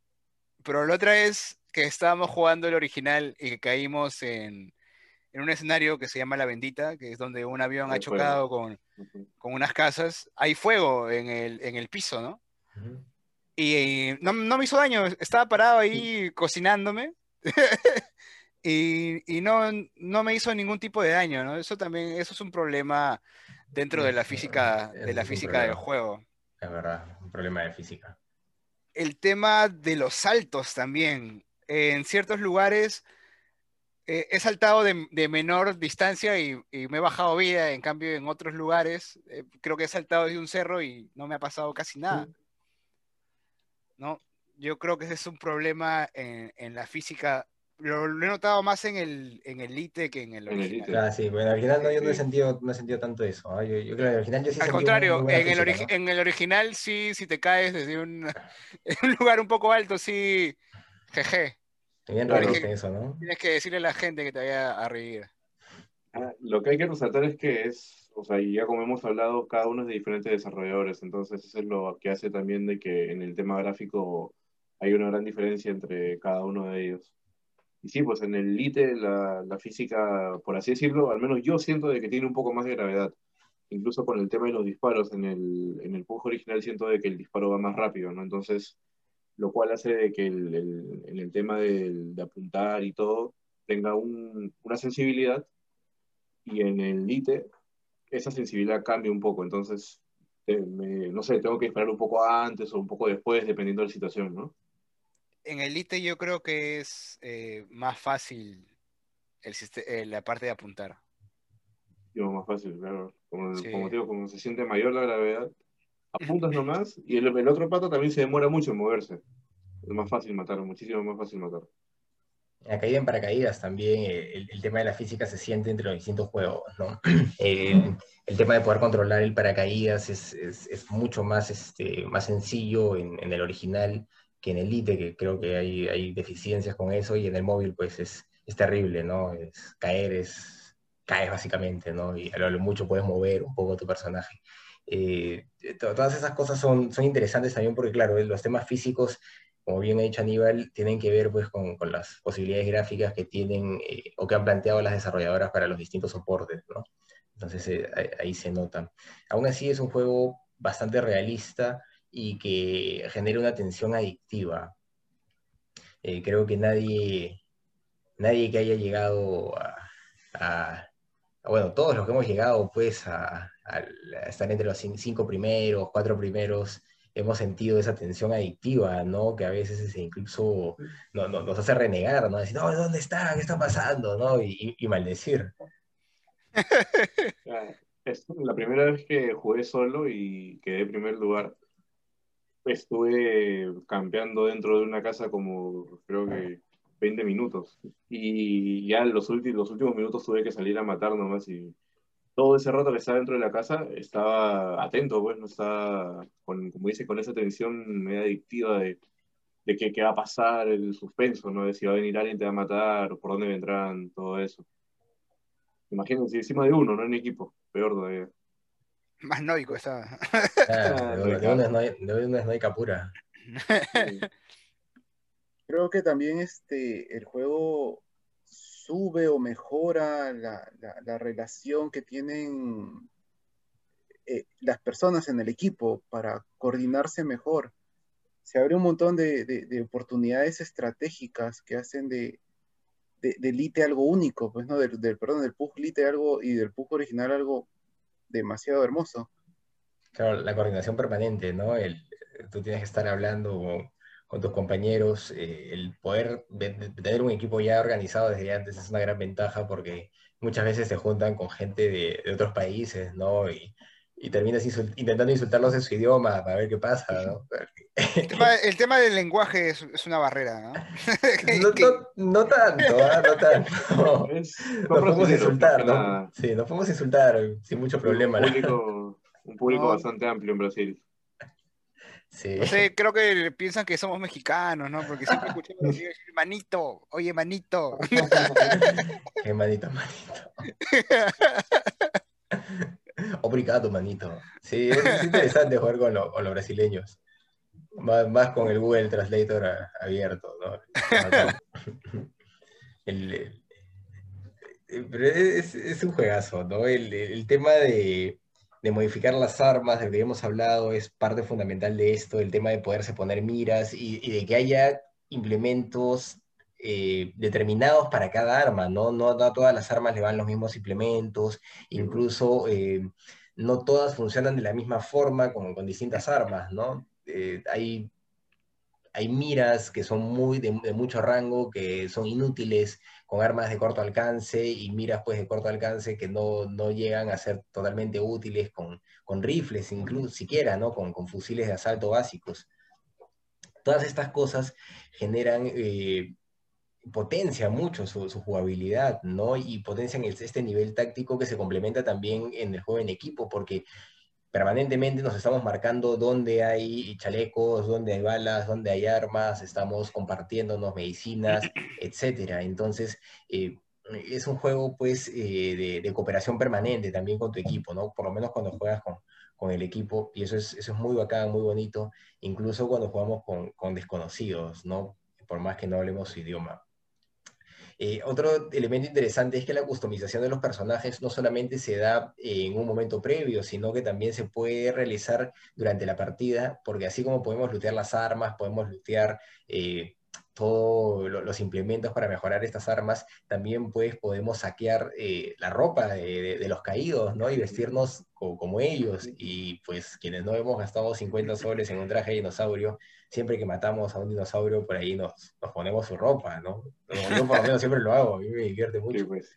Pero la otra es que estábamos jugando el original y que caímos en, en un escenario que se llama La Bendita, que es donde un avión ha Hay chocado con, con unas casas. Hay fuego en el, en el piso, ¿no? Y no, no me hizo daño, estaba parado ahí cocinándome y, y no, no me hizo ningún tipo de daño, ¿no? Eso también, eso es un problema dentro de la física, de la física del juego. Es verdad, un problema de física. El tema de los saltos también. En ciertos lugares eh, he saltado de, de menor distancia y, y me he bajado vida, en cambio en otros lugares eh, creo que he saltado de un cerro y no me ha pasado casi nada. ¿no? Yo creo que ese es un problema en, en la física. Lo, lo he notado más en el, en el Lite que en el el original. Ah, sí, bueno, al original no, yo no he sentido, no he sentido tanto eso. ¿ah? Yo, yo creo que al original yo sí Al contrario, en el, física, ¿no? en el original sí, si te caes desde un, lugar un poco alto, sí, jeje. Bien realista en eso, ¿no? Tienes que decirle a la gente que te vaya a reír. Ah, Lo que hay que resaltar es que es, o sea, y ya como hemos hablado, cada uno es de diferentes desarrolladores, entonces eso es lo que hace también de que en el tema gráfico hay una gran diferencia entre cada uno de ellos. Y sí, pues en el Lite la, la física, por así decirlo, al menos yo siento de que tiene un poco más de gravedad. Incluso con el tema de los disparos, en el, en el PUBG original siento de que el disparo va más rápido, ¿no? Entonces, lo cual hace de que el, el- en el tema de apuntar y todo tenga un- una sensibilidad y en el Lite esa sensibilidad cambia un poco, entonces, eh, no sé, tengo que esperar un poco antes o un poco después, dependiendo de la situación, ¿no? En Elite yo creo que es eh, más fácil el, eh, la parte de apuntar. Yo, más fácil, claro. Como, como digo, como se siente mayor la gravedad, apuntas nomás y el, el otro pato también se demora mucho en moverse. Es más fácil matar, muchísimo más fácil matar. La caída en paracaídas también, eh, el, tema de la física se siente entre los distintos juegos, ¿no? el, tema de poder controlar el paracaídas es, es, es mucho más, este, más sencillo en, en, el original que en el Elite, que creo que hay, hay deficiencias con eso, y en el móvil pues es, es terrible, ¿no? Es caer, es caes básicamente, ¿no? Y a lo mucho puedes mover un poco tu personaje. Eh, todas esas cosas son, son interesantes también porque, claro, los temas físicos como bien ha dicho Aníbal, tienen que ver pues, con, con las posibilidades gráficas que tienen eh, o que han planteado las desarrolladoras para los distintos soportes, ¿no? Entonces eh, ahí, se nota. Aún así es un juego bastante realista y que genera una tensión adictiva. Eh, creo que nadie, nadie que haya llegado a, bueno, todos los que hemos llegado pues a, estar entre los cinco primeros, cuatro primeros, hemos sentido esa tensión adictiva, ¿no? Que a veces incluso no, nos hace renegar, ¿no? Decir, no, ¿dónde está? ¿Qué está pasando? ¿no? Y, maldecir. La primera vez que jugué solo y quedé en primer lugar. Estuve campeando dentro de una casa como creo que 20 minutos. Y ya los, últimos, los últimos minutos tuve que salir a matar nomás y todo ese rato que estaba dentro de la casa estaba atento, pues, no estaba, con, como dice, con esa tensión medio adictiva de, de qué, qué va a pasar, el suspenso, ¿no? De si va a venir alguien te va a matar, por dónde vendrán, todo eso. Imagínense, encima de uno, no en equipo, peor todavía. Más noico estaba. de, una, es noica pura. Creo que también este, el juego sube o mejora la, relación que tienen eh, las personas en el equipo para coordinarse mejor. Se abre un montón de, oportunidades estratégicas que hacen de, de, Lite algo único, pues, ¿no? Del, perdón, del Pug Lite algo y del Pug original algo demasiado hermoso. Claro, la coordinación permanente, ¿no? El, tú tienes que estar hablando con tus compañeros, eh, el poder tener un equipo ya organizado desde antes es una gran ventaja porque muchas veces se juntan con gente de, otros países, ¿no? Y, y terminas intentando insultarlos en su idioma para ver qué pasa, ¿no? El tema, del lenguaje es, es, una barrera, ¿no? no, no, tanto, ¿ah? no tanto. nos podemos insultar, ¿no? Sí, nos podemos insultar sin mucho problema. Un público, un público bastante amplio en Brasil. Sí. creo que piensan que somos mexicanos, ¿no? Porque siempre escuchamos decir, manito, oye, manito. Qué manito, manito. Obrigado, manito. Sí, es, interesante jugar con, con los brasileños. Más, con el Google Translator abierto, ¿no? pero es, es, un juegazo, ¿no? El, el tema de, de modificar las armas, del que hemos hablado, es parte fundamental de esto, el tema de poderse poner miras y, de que haya implementos eh, determinados para cada arma, ¿no? ¿no? a todas las armas le van los mismos implementos, incluso eh, no todas funcionan de la misma forma con, distintas armas, ¿no? Eh, hay, hay miras que son muy de, mucho rango, que son inútiles con armas de corto alcance y miras pues de corto alcance que no, no llegan a ser totalmente útiles con, con rifles, incluso siquiera, ¿no? Con, con, fusiles de asalto básicos. Todas estas cosas generan, potencia mucho su, su, jugabilidad, ¿no? Y potencian este nivel táctico que se complementa también en el juego en equipo, porque permanentemente nos estamos marcando dónde hay chalecos, dónde hay balas, dónde hay armas, estamos compartiéndonos medicinas, etcétera. Entonces, eh, es un juego pues eh, de, cooperación permanente también con tu equipo, ¿no? Por lo menos cuando juegas con, con el equipo, y eso es, eso es muy bacán, muy bonito, incluso cuando jugamos con, con desconocidos, ¿no? Por más que no hablemos su idioma. Eh, otro elemento interesante es que la customización de los personajes no solamente se da en un momento previo, sino que también se puede realizar durante la partida, porque así como podemos lootear las armas, podemos lootear eh, todos los implementos para mejorar estas armas, también pues podemos saquear eh, la ropa de, los caídos, ¿no? Y vestirnos como, ellos. Y pues quienes no hemos gastado 50 soles en un traje de dinosaurio, siempre que matamos a un dinosaurio, por ahí nos, nos ponemos su ropa, ¿no? Yo por lo menos siempre lo hago, a mí me divierte mucho. Pues.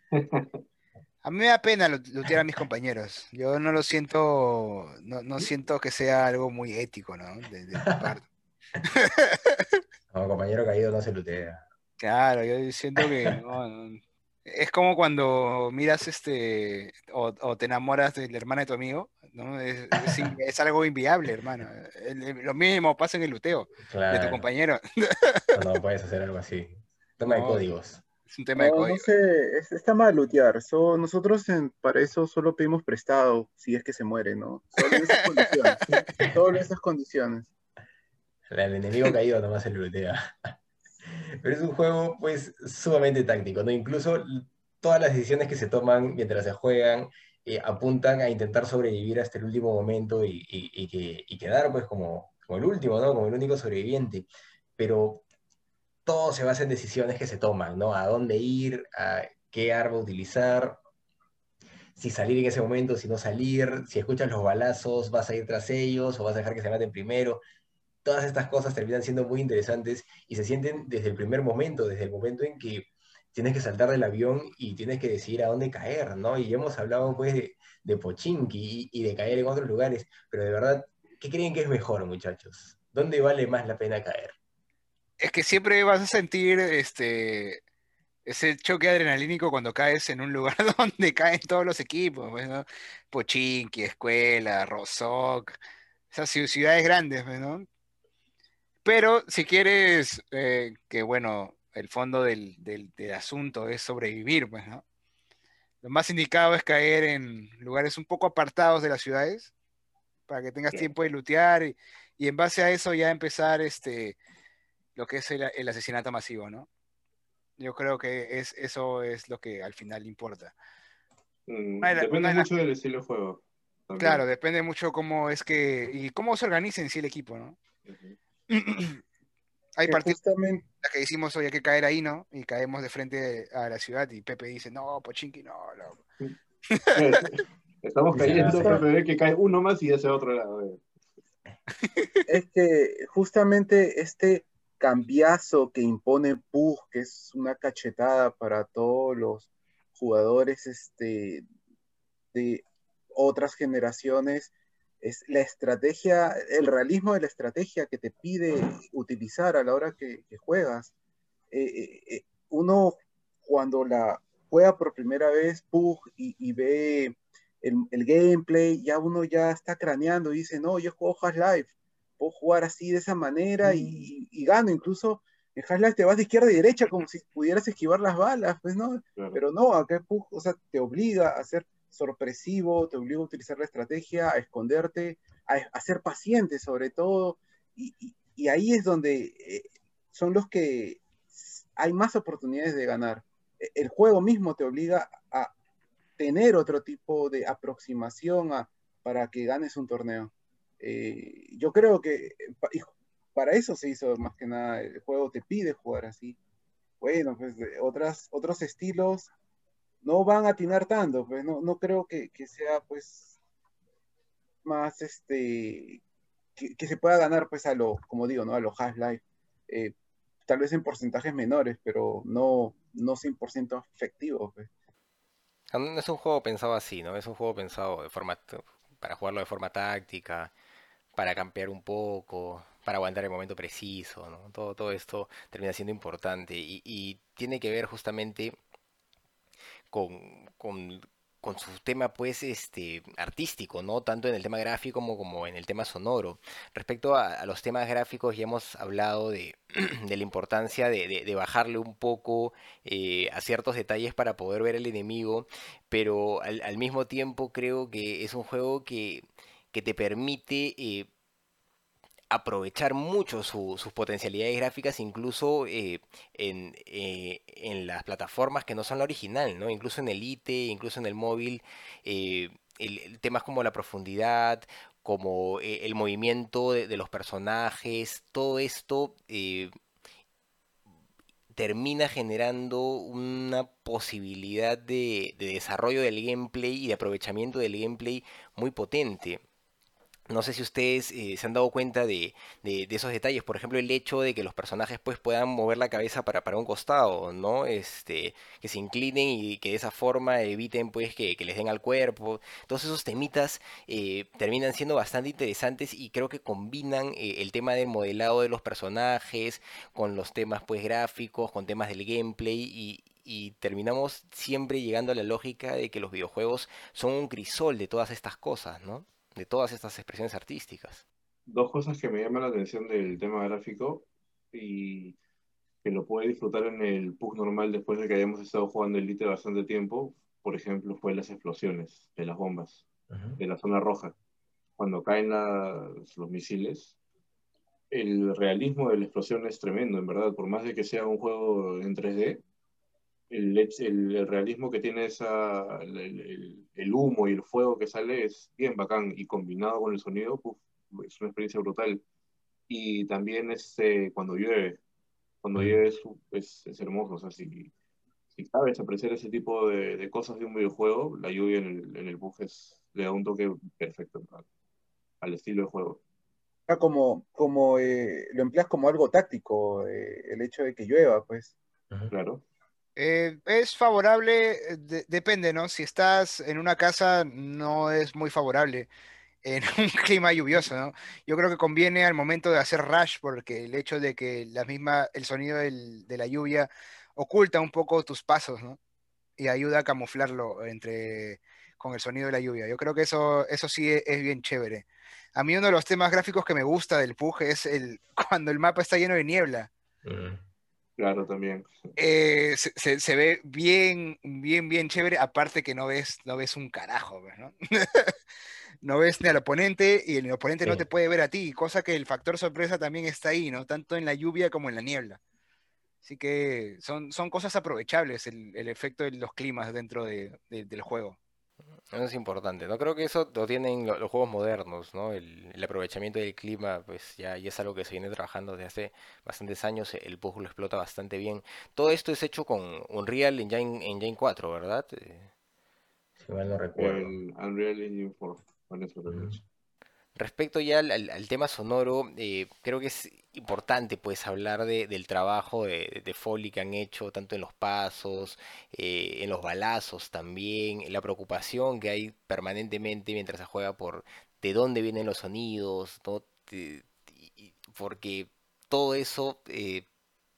A mí me da pena lutear a mis compañeros. Yo no lo siento, no, no siento que sea algo muy ético, ¿no? De, de parte. No, compañero caído no se lutea. Claro, yo siento que es como cuando miras este o, te enamoras de la hermana de tu amigo, ¿no? Es, algo inviable, hermano. lo mismo pasa en el luteo de tu compañero. No, puedes hacer algo así. Tema de códigos. Es un tema de códigos. No sé, está mal lutear. nosotros para eso solo pedimos prestado si es que se muere, ¿no? Solo en esas condiciones. Solo en esas condiciones. El enemigo caído nomás se lutea. Pero es un juego, pues, sumamente táctico, ¿no? Incluso todas las decisiones que se toman mientras se juegan eh, apuntan a intentar sobrevivir hasta el último momento y, que, quedar, pues, como, como el último, ¿no? Como el único sobreviviente. Pero todo se basa en decisiones que se toman, ¿no? A dónde ir, a qué arma utilizar, si salir en ese momento, si no salir, si escuchas los balazos, vas a ir tras ellos o vas a dejar que se maten primero todas estas cosas terminan siendo muy interesantes y se sienten desde el primer momento, desde el momento en que tienes que saltar del avión y tienes que decidir a dónde caer, ¿no? Y hemos hablado pues de, de Pochinki y, de caer en otros lugares, pero de verdad, ¿qué creen que es mejor, muchachos? ¿Dónde vale más la pena caer? Es que siempre vas a sentir este ese choque adrenalínico cuando caes en un lugar donde caen todos los equipos, pues, ¿no? Pochinki, Escuela, Rosoc, esas ciudades grandes, pues, ¿no? Pero si quieres eh, que, bueno, el fondo del, asunto es sobrevivir, pues, ¿no? Lo más indicado es caer en lugares un poco apartados de las ciudades para que tengas tiempo de lutear y, en base a eso ya empezar este, lo que es el, asesinato masivo, ¿no? Yo creo que es, eso es lo que al final importa. Mm, depende mucho del estilo de juego. Claro, depende mucho cómo es que y cómo se organiza en sí el equipo, ¿no? hay partidos que hicimos hoy hay que caer ahí, ¿no? Y caemos de frente a la ciudad y Pepe dice, no, Pochinki, no, Estamos cayendo, Pepe ve que cae uno más y ese otro lado. Eh. Es que justamente este cambiazo que impone Pug, que es una cachetada para todos los jugadores este, de otras generaciones, es la estrategia, el realismo de la estrategia que te pide utilizar a la hora que, juegas. Eh, eh, eh, uno cuando la juega por primera vez, Pug, y, ve el, gameplay, ya uno ya está craneando y dice, no, yo juego Half-Life, puedo jugar así de esa manera y, gano. Incluso en Half-Life te vas de izquierda y derecha como si pudieras esquivar las balas, pues no, pero no, acá Pug, o sea, te obliga a hacer sorpresivo, te obliga a utilizar la estrategia, a esconderte, a, ser paciente sobre todo, y, ahí es donde eh, son los que hay más oportunidades de ganar. E, el juego mismo te obliga a tener otro tipo de aproximación para que ganes un torneo. Eh, yo creo que para eso se hizo más que nada, el juego te pide jugar así. Bueno, pues otras, otros estilos no van a atinar tanto, pues no, no creo que, sea pues más este que, se pueda ganar pues a lo, como digo, ¿no? A lo Half-Life. Eh, tal vez en porcentajes menores, pero no, no 100% efectivo. Pues. No es un juego pensado así, ¿no? Es un juego pensado de forma, para jugarlo de forma táctica, para campear un poco, para aguantar el momento preciso, ¿no? Todo, todo esto termina siendo importante y, y tiene que ver justamente con, con, con, su tema pues este artístico, ¿no? Tanto en el tema gráfico como, como en el tema sonoro. Respecto a, los temas gráficos ya hemos hablado de, de la importancia de, de, bajarle un poco eh, a ciertos detalles para poder ver el enemigo, pero al, al, mismo tiempo creo que es un juego que, que te permite... Eh, aprovechar mucho sus potencialidades gráficas incluso eh, eh, en, las plataformas que no son la original, ¿no? Incluso en el IT, incluso en el móvil, eh, el, temas como la profundidad, como el movimiento de, los personajes, todo esto termina generando una posibilidad de, de desarrollo del gameplay y de aprovechamiento del gameplay muy potente. No sé si ustedes eh, se han dado cuenta de, de- esos detalles, por ejemplo, el hecho de que los personajes pues puedan mover la cabeza para, para un costado, ¿no? Este, que se inclinen y que de esa forma eviten pues que, que les den al cuerpo. Todos esos temitas eh, terminan siendo bastante interesantes y creo que combinan eh, el tema del modelado de los personajes con los temas pues gráficos, con temas del gameplay y, y terminamos siempre llegando a la lógica de que los videojuegos son un crisol de todas estas cosas, ¿no? De todas estas expresiones artísticas. Dos cosas que me llaman la atención del tema gráfico y que lo pude disfrutar en el PUG normal después de que hayamos estado jugando Elite bastante tiempo, por ejemplo, fue las explosiones de las bombas de la zona roja. Cuando caen las- los misiles, el realismo de la explosión es tremendo, en verdad. Por más de que sea un juego en 3D, el, el- el realismo que tiene esa, el, el- el humo y el fuego que sale es bien bacán y combinado con el sonido, puf, es una experiencia brutal. Y también este, cuando llueve, cuando Ujú. llueve es, es, es hermoso. O sea, si, si sabes apreciar ese tipo de, de cosas de un videojuego, la lluvia en el, en el bug es- le da un toque perfecto verdad, al estilo de juego. Ah, como, como eh, lo empleas como algo táctico, eh, el hecho de que llueva, pues. Claro. Eh, es favorable, eh, de- depende, ¿no? Si estás en una casa, no es muy favorable en un clima lluvioso, ¿no? Yo creo que conviene al momento de hacer rush, porque el hecho de que la misma, el sonido de la lluvia oculta un poco tus pasos, ¿no? Y ayuda a camuflarlo entre, con el sonido de la lluvia. Yo creo que eso, eso sí es, es bien chévere. A mí uno de los temas gráficos que me gusta del PUG es el, cuando el mapa está lleno de niebla Ujú. Claro, también. eh, se, se- se ve bien, bien, bien chévere, aparte que no ves, no ves un carajo, pues, ¿no? No ves ni al oponente y el oponente no te puede ver a ti, cosa que el factor sorpresa también está ahí, ¿no? Tanto en la lluvia como en la niebla. Así que son, son cosas aprovechables el, el efecto de los climas dentro de- de- del juego. Eso es importante, ¿no? Creo que eso lo tienen lo- los juegos modernos, ¿no? El, el aprovechamiento del clima, pues ya, ya es algo que se viene trabajando desde hace bastantes años, el PUG lo explota bastante bien. Todo esto es hecho con Unreal Engine, Engine 4, ¿verdad? Eh, Si mal no recuerdo. El Unreal Engine 4, con eso lo he hecho. Respecto ya al, tema sonoro, eh, creo que es importante pues hablar de- del trabajo de, de Foley que han hecho, tanto en los pasos, eh, en los balazos también, la preocupación que hay permanentemente mientras se juega por de dónde vienen los sonidos, ¿no? Porque todo eso eh,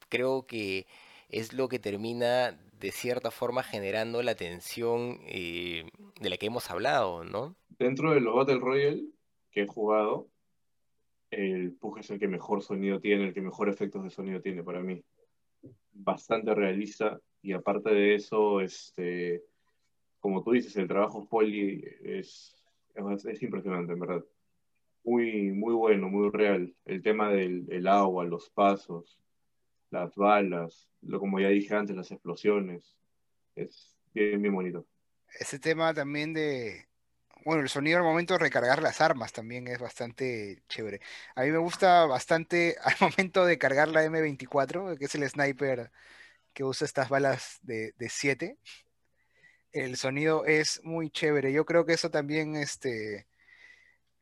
creo que es lo que termina de cierta forma generando la tensión eh, de la que hemos hablado, ¿no? Dentro de los Battle Royale que he jugado, el PUG es el que mejor sonido tiene, el que mejor efectos de sonido tiene para mí. Bastante realista y aparte de eso, este, como tú dices, el trabajo Foley es, es, es impresionante, en verdad. Muy, muy bueno, muy real. El tema del el agua, los pasos, las balas, lo, como ya dije antes, las explosiones. Es bien, bien bonito. Ese tema también de, bueno, el sonido al momento de recargar las armas también es bastante chévere. A mí me gusta bastante al momento de cargar la M24, que es el sniper que usa estas balas de, de 7. El sonido es muy chévere. Yo creo que eso también, este,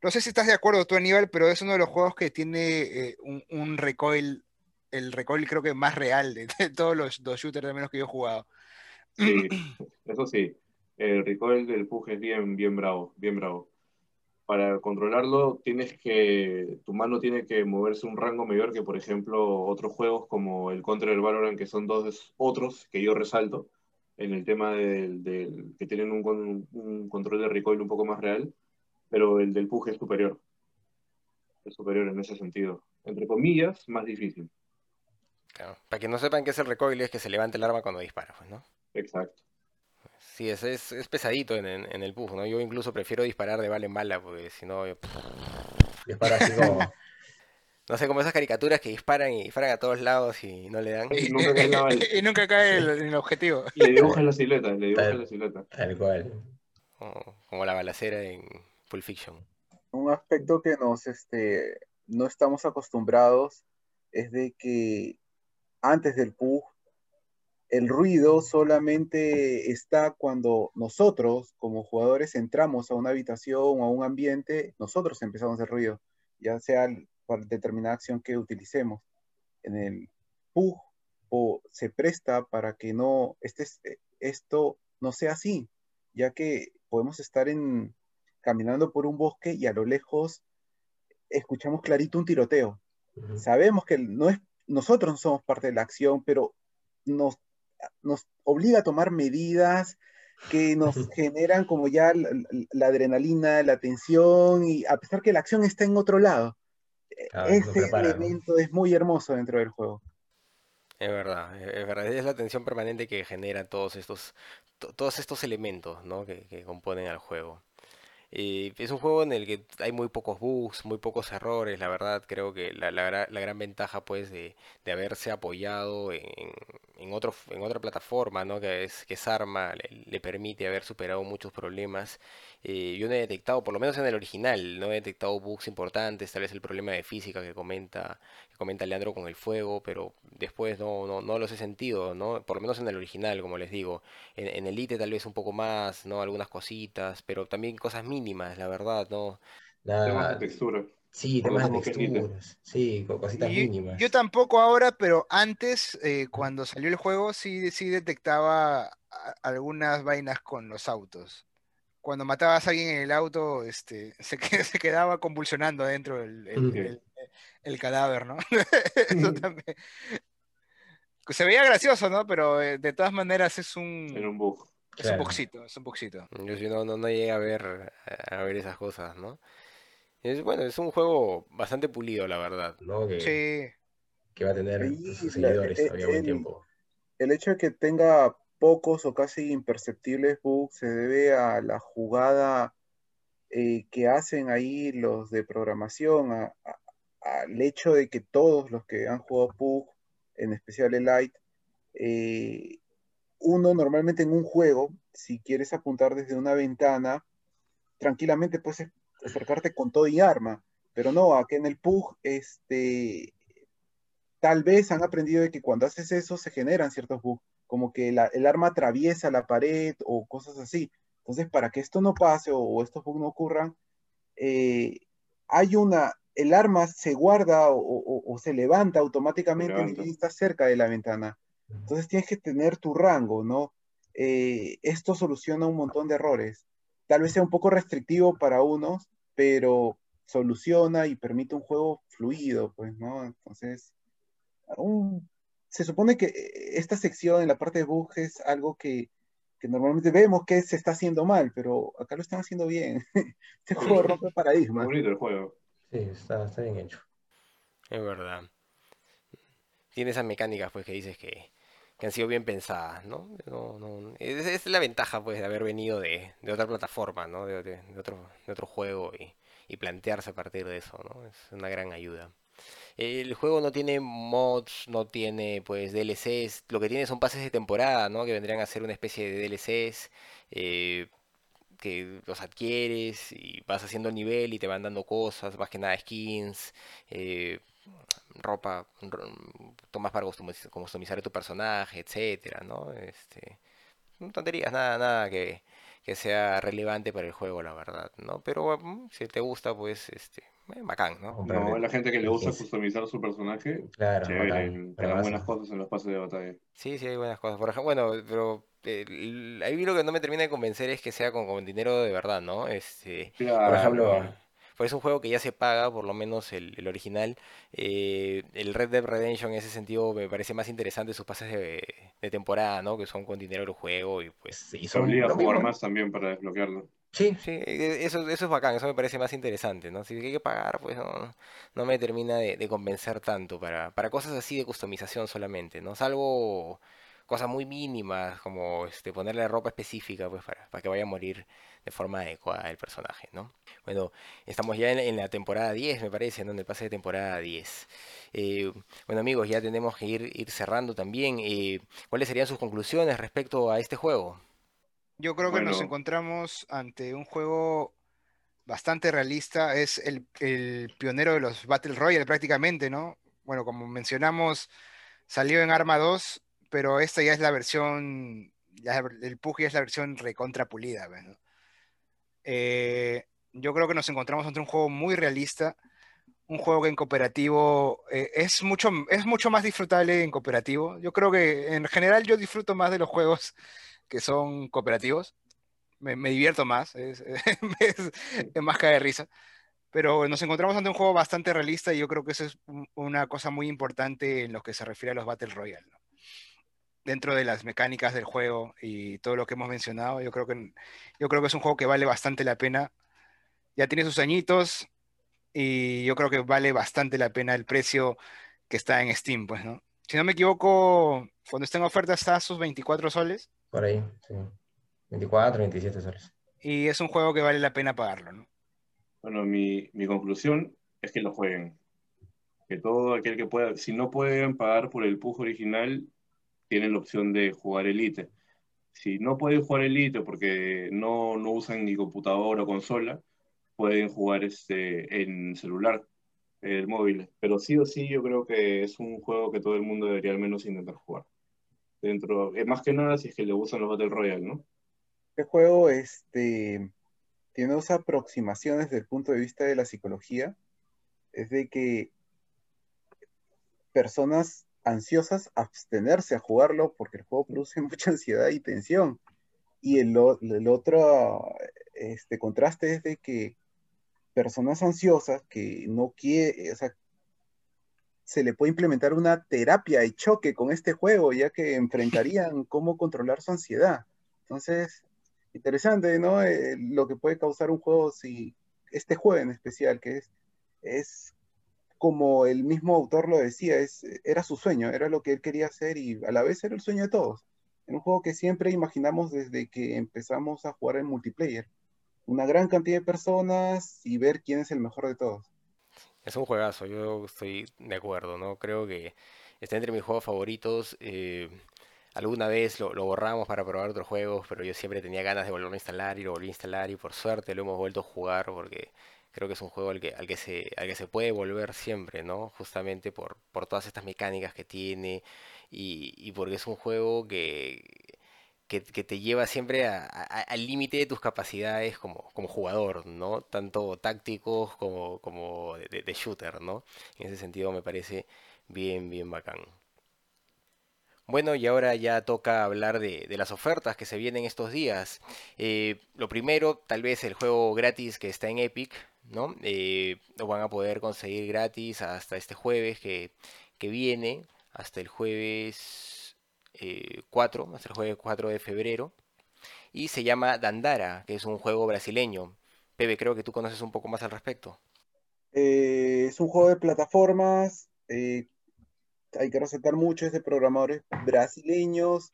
no sé si estás de acuerdo tú, Aníbal, pero es uno de los juegos que tiene eh, un, un recoil, el recoil creo que más real de, de todos los, los shooters al menos que yo he jugado. Sí, eso sí. El recoil del PUG es bien, bien bravo, bien bravo. Para controlarlo tienes que, tu mano tiene que moverse un rango mayor que, por ejemplo, otros juegos como el Contra y el Valorant, que son dos otros que yo resalto en el tema del, del- que tienen un, con- un control de recoil un poco más real, pero el del PUG es superior. Es superior en ese sentido. Entre comillas, más difícil. Claro. Para que no sepan qué es el recoil, es que se levanta el arma cuando dispara, pues, ¿no? Exacto. Sí, es, es, es pesadito en, en, en el PUG, ¿no? Yo incluso prefiero disparar de bala en bala, porque si no, yo- Dispara así como. no sé, como esas caricaturas que disparan y disparan a todos lados y no le dan. Y nunca cae bala. y nunca cae el, el objetivo. Le dibujas la silueta, le dibujas la silueta. Tal cual. Como, como la balacera en Pulp Fiction. Un aspecto que nos, este, no estamos acostumbrados es de que antes del PUG el ruido solamente está cuando nosotros, como jugadores, entramos a una habitación o a un ambiente, nosotros empezamos el ruido, ya sea para determinada acción que utilicemos. En el PUG o se presta para que no este, esto no sea así, ya que podemos estar en, caminando por un bosque y a lo lejos escuchamos clarito un tiroteo. Sabemos que no es, nosotros no somos parte de la acción, pero nos nos obliga a tomar medidas que nos generan como ya la, adrenalina, la tensión, y a pesar que la acción está en otro lado. ese elemento es muy hermoso dentro del juego. Es verdad, es verdad, es la tensión permanente que genera todos estos, todos estos elementos ¿no? que, que componen al juego. Eh, es un juego en el que hay muy pocos bugs, muy pocos errores, la verdad creo que la, la, la gran ventaja pues de, de haberse apoyado en, en, otro, en otra plataforma, ¿no? que, es, que es Arma, le, le permite haber superado muchos problemas eh, yo no he detectado, por lo menos en el original, no he detectado bugs importantes, tal vez el problema de física que comenta, que comenta Leandro con el fuego, pero después no, no, no los he sentido, ¿no? Por lo menos en el original, como les digo. En, en Elite tal vez un poco más, ¿no? Algunas cositas, pero también cosas mínimas, la verdad, ¿no? Temas de textura. Sí, temas de texturas. Sí, cositas mínimas. Yo tampoco ahora, pero antes, eh, cuando salió el juego, sí, sí detectaba algunas vainas con los autos cuando matabas a alguien en el auto, este, se, se quedaba convulsionando dentro el, el, cadáver, ¿no? Eso también. Se veía gracioso, ¿no? Pero eh, de todas maneras es un... un bug. Es un bugcito, es un bugcito. Yo si no, no, no llegué a ver, a ver esas cosas, ¿no? Es, bueno, es un juego bastante pulido, la verdad. ¿no? Que, sí. Que va a tener sus seguidores todavía buen tiempo. El hecho de que tenga pocos o casi imperceptibles bugs se debe a la jugada eh, que hacen ahí los de programación, al hecho de que todos los que han jugado PUG, en especial el Light, eh, uno normalmente en un juego, si quieres apuntar desde una ventana, tranquilamente puedes acercarte con todo y arma, pero no, aquí en el PUG, este, tal vez han aprendido de que cuando haces eso se generan ciertos bugs como que el arma atraviesa la pared o cosas así. Entonces, para que esto no pase o, estos bugs no ocurran, eh, hay una, el arma se guarda o, se levanta automáticamente y está cerca de la ventana. Entonces tienes que tener tu rango, ¿no? Eh, esto soluciona un montón de errores. Tal vez sea un poco restrictivo para unos, pero soluciona y permite un juego fluido, pues, ¿no? Entonces, un se supone que eh, esta sección en la parte de bugs es algo que, normalmente vemos que se está haciendo mal, pero acá lo están haciendo bien. este juego rompe paradigmas. Bonito el juego. Sí, está, bien hecho. Es verdad. Tiene esas mecánicas pues que dices que, han sido bien pensadas, ¿no? es, la ventaja pues de haber venido de, otra plataforma, ¿no? De, otro, de otro juego y, y plantearse a partir de eso, ¿no? Es una gran ayuda. El juego no tiene mods, no tiene pues DLCs, lo que tiene son pases de temporada, ¿no? Que vendrían a ser una especie de DLCs eh, que los adquieres y vas haciendo el nivel y te van dando cosas, más que nada skins, eh, ropa, tomas para customizar tu personaje, etcétera, ¿no? Este, tonterías, nada, nada que, que sea relevante para el juego, la verdad, ¿no? Pero mm, si te gusta, pues, este, bacán, ¿no? No, la gente que le gusta customizar su personaje, claro, chévere, buenas cosas en los pases de batalla. Sí, sí, hay buenas cosas. Por ejemplo, bueno, pero eh, ahí lo que no me termina de convencer es que sea con, dinero de verdad, ¿no? Este, por ejemplo, pues es un juego que ya se paga, por lo menos el, el original. Eh, el Red Dead Redemption en ese sentido me parece más interesante sus pases de, de temporada, ¿no? Que son con dinero del juego y pues... Y son, obliga a jugar más también para desbloquearlo. Sí, sí, e, eso, eso es bacán, eso me parece más interesante, ¿no? Si hay que pagar, pues no, no me termina de, convencer tanto para, para cosas así de customización solamente, ¿no? Salvo cosas muy mínimas, como este, ponerle ropa específica, pues para, para que vaya a morir de forma adecuada el personaje, ¿no? Bueno, estamos ya en, la temporada 10, me parece, ¿no? En el pase de temporada 10. Eh, bueno, amigos, ya tenemos que ir, ir cerrando también. Eh, ¿Cuáles serían sus conclusiones respecto a este juego? Yo creo que nos encontramos ante un juego bastante realista. Es el, pionero de los Battle Royale prácticamente, ¿no? Bueno, como mencionamos, salió en Arma 2, pero esta ya es la versión, el PUG ya es la versión recontrapulida. ¿no? Eh, yo creo que nos encontramos ante un juego muy realista, un juego que en cooperativo eh, es, mucho, es mucho más disfrutable en cooperativo. Yo creo que en general yo disfruto más de los juegos que son cooperativos. Me, divierto más, es, más cae de risa. Pero nos encontramos ante un juego bastante realista y yo creo que eso es una cosa muy importante en lo que se refiere a los Battle Royale. Dentro de las mecánicas del juego y todo lo que hemos mencionado, yo creo que, yo creo que es un juego que vale bastante la pena. Ya tiene sus añitos, y yo creo que vale bastante la pena el precio que está en Steam, pues, ¿no? Si no me equivoco, cuando está en oferta está a sus 24 soles. Por ahí, sí. 24, 27 soles. Y es un juego que vale la pena pagarlo, ¿no? Bueno, mi, mi conclusión es que lo jueguen. Que todo aquel que pueda, si no pueden pagar por el PUG original, tienen la opción de jugar Elite. Si no pueden jugar Elite porque no, no usan ni computadora o consola, pueden jugar este, en celular, el móvil. Pero sí o sí yo creo que es un juego que todo el mundo debería al menos intentar jugar. Dentro, eh, más que nada si es que le gustan los Battle Royale, ¿no? Este juego este, tiene dos aproximaciones desde el punto de vista de la psicología. Es de que personas ansiosas abstenerse a jugarlo porque el juego produce mucha ansiedad y tensión. Y el, otro este, contraste es de que personas ansiosas que no quiere, o sea, se le puede implementar una terapia de choque con este juego, ya que enfrentarían cómo controlar su ansiedad. Entonces, interesante, ¿no? Eh, lo que puede causar un juego, si este juego en especial, que es, es como el mismo autor lo decía, es, era su sueño, era lo que él quería hacer y a la vez era el sueño de todos. Era un juego que siempre imaginamos desde que empezamos a jugar en multiplayer una gran cantidad de personas y ver quién es el mejor de todos. Es un juegazo, yo estoy de acuerdo, ¿no? Creo que está entre mis juegos favoritos. Eh, alguna vez lo, borramos para probar otros juegos, pero yo siempre tenía ganas de volverlo a instalar y lo volví a instalar y por suerte lo hemos vuelto a jugar porque creo que es un juego al que, al que, se, al que se puede volver siempre, ¿no? Justamente por, por todas estas mecánicas que tiene y, y porque es un juego que que, te lleva siempre al límite de tus capacidades como, como jugador, ¿no? Tanto tácticos como, como de, shooter, ¿no? En ese sentido me parece bien, bien bacán. Bueno, y ahora ya toca hablar de, las ofertas que se vienen estos días. Eh, lo primero, tal vez el juego gratis que está en Epic, ¿no? Eh, lo van a poder conseguir gratis hasta este jueves que, que viene, hasta el jueves 4, hasta el jueves 4 de febrero, y se llama Dandara, que es un juego brasileño. Pepe, creo que tú conoces un poco más al respecto. Eh, es un juego de plataformas, eh, hay que resaltar mucho, es de programadores brasileños,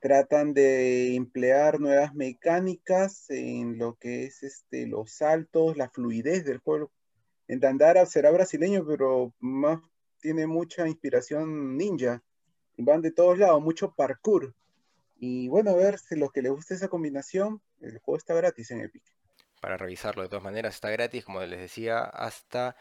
tratan de emplear nuevas mecánicas en lo que es este, los saltos, la fluidez del juego. En Dandara será brasileño, pero más tiene mucha inspiración ninja van de todos lados, mucho parkour. Y bueno, a ver si los que les guste esa combinación, el juego está gratis en Epic. Para revisarlo, de todas maneras, está gratis, como les decía, hasta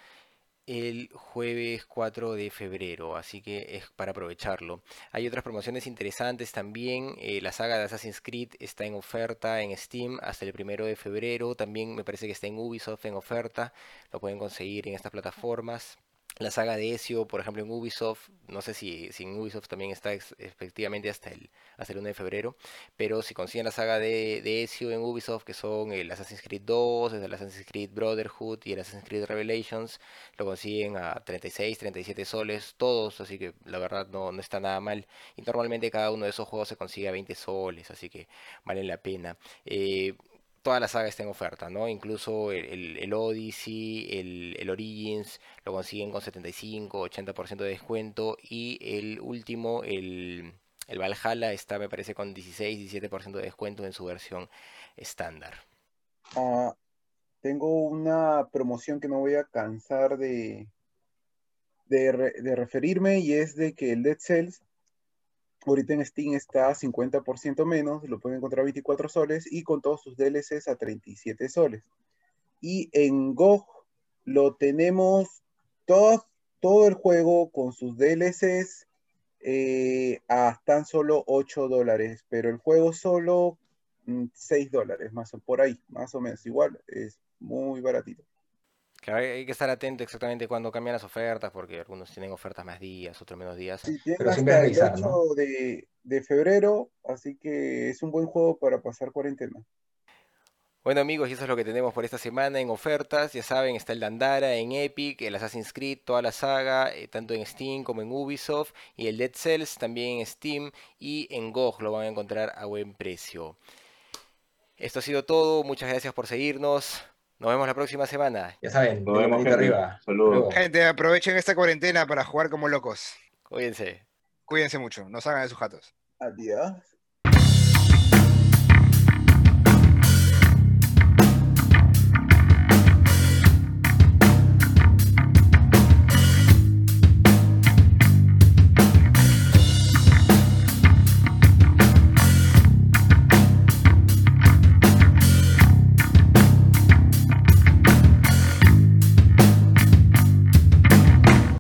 el jueves 4 de febrero, así que es para aprovecharlo. Hay otras promociones interesantes también, eh, la saga de Assassin's Creed está en oferta en Steam hasta el 1 de febrero, también me parece que está en Ubisoft en oferta, lo pueden conseguir en estas plataformas la saga de Ezio, por ejemplo, en Ubisoft, no sé si, si en Ubisoft también está efectivamente hasta el, hasta el 1 de febrero, pero si consiguen la saga de, de Ezio en Ubisoft, que son el Assassin's Creed 2, el Assassin's Creed Brotherhood y el Assassin's Creed Revelations, lo consiguen a 36, 37 soles, todos, así que la verdad no, no está nada mal. Y normalmente cada uno de esos juegos se consigue a 20 soles, así que valen la pena. Eh, toda la saga está en oferta, ¿no? Incluso el, Odyssey, el, Origins lo consiguen con 75, 80% de descuento y el último, el, el Valhalla está me parece con 16, 17% de descuento en su versión estándar. Ah, tengo una promoción que no voy a cansar de, de, de referirme y es de que el Dead Cells Ahorita en Steam está a 50% menos, lo pueden encontrar a 24 soles y con todos sus DLCs a 37 soles. Y en GOG lo tenemos todo, todo el juego con sus DLCs eh, a tan solo 8 dólares, pero el juego solo 6 mm, dólares, más o por ahí, más o menos. Igual es muy baratito. Claro, hay que estar atento exactamente cuando cambian las ofertas, porque algunos tienen ofertas más días, otros menos días. Sí, Pero hasta el 8 de, de febrero, así que es un buen juego para pasar cuarentena. Bueno amigos, y eso es lo que tenemos por esta semana en ofertas. Ya saben, está el Dandara en Epic, el Assassin's Creed, toda la saga, eh, tanto en Steam como en Ubisoft. Y el Dead Cells también en Steam y en GOG lo van a encontrar a buen precio. Esto ha sido todo, muchas gracias por seguirnos. Nos vemos la próxima semana. Ya saben, nos vemos arriba. Saludos. Gente, aprovechen esta cuarentena para jugar como locos. Cuídense. Cuídense mucho, no salgan de sus jatos. Adiós.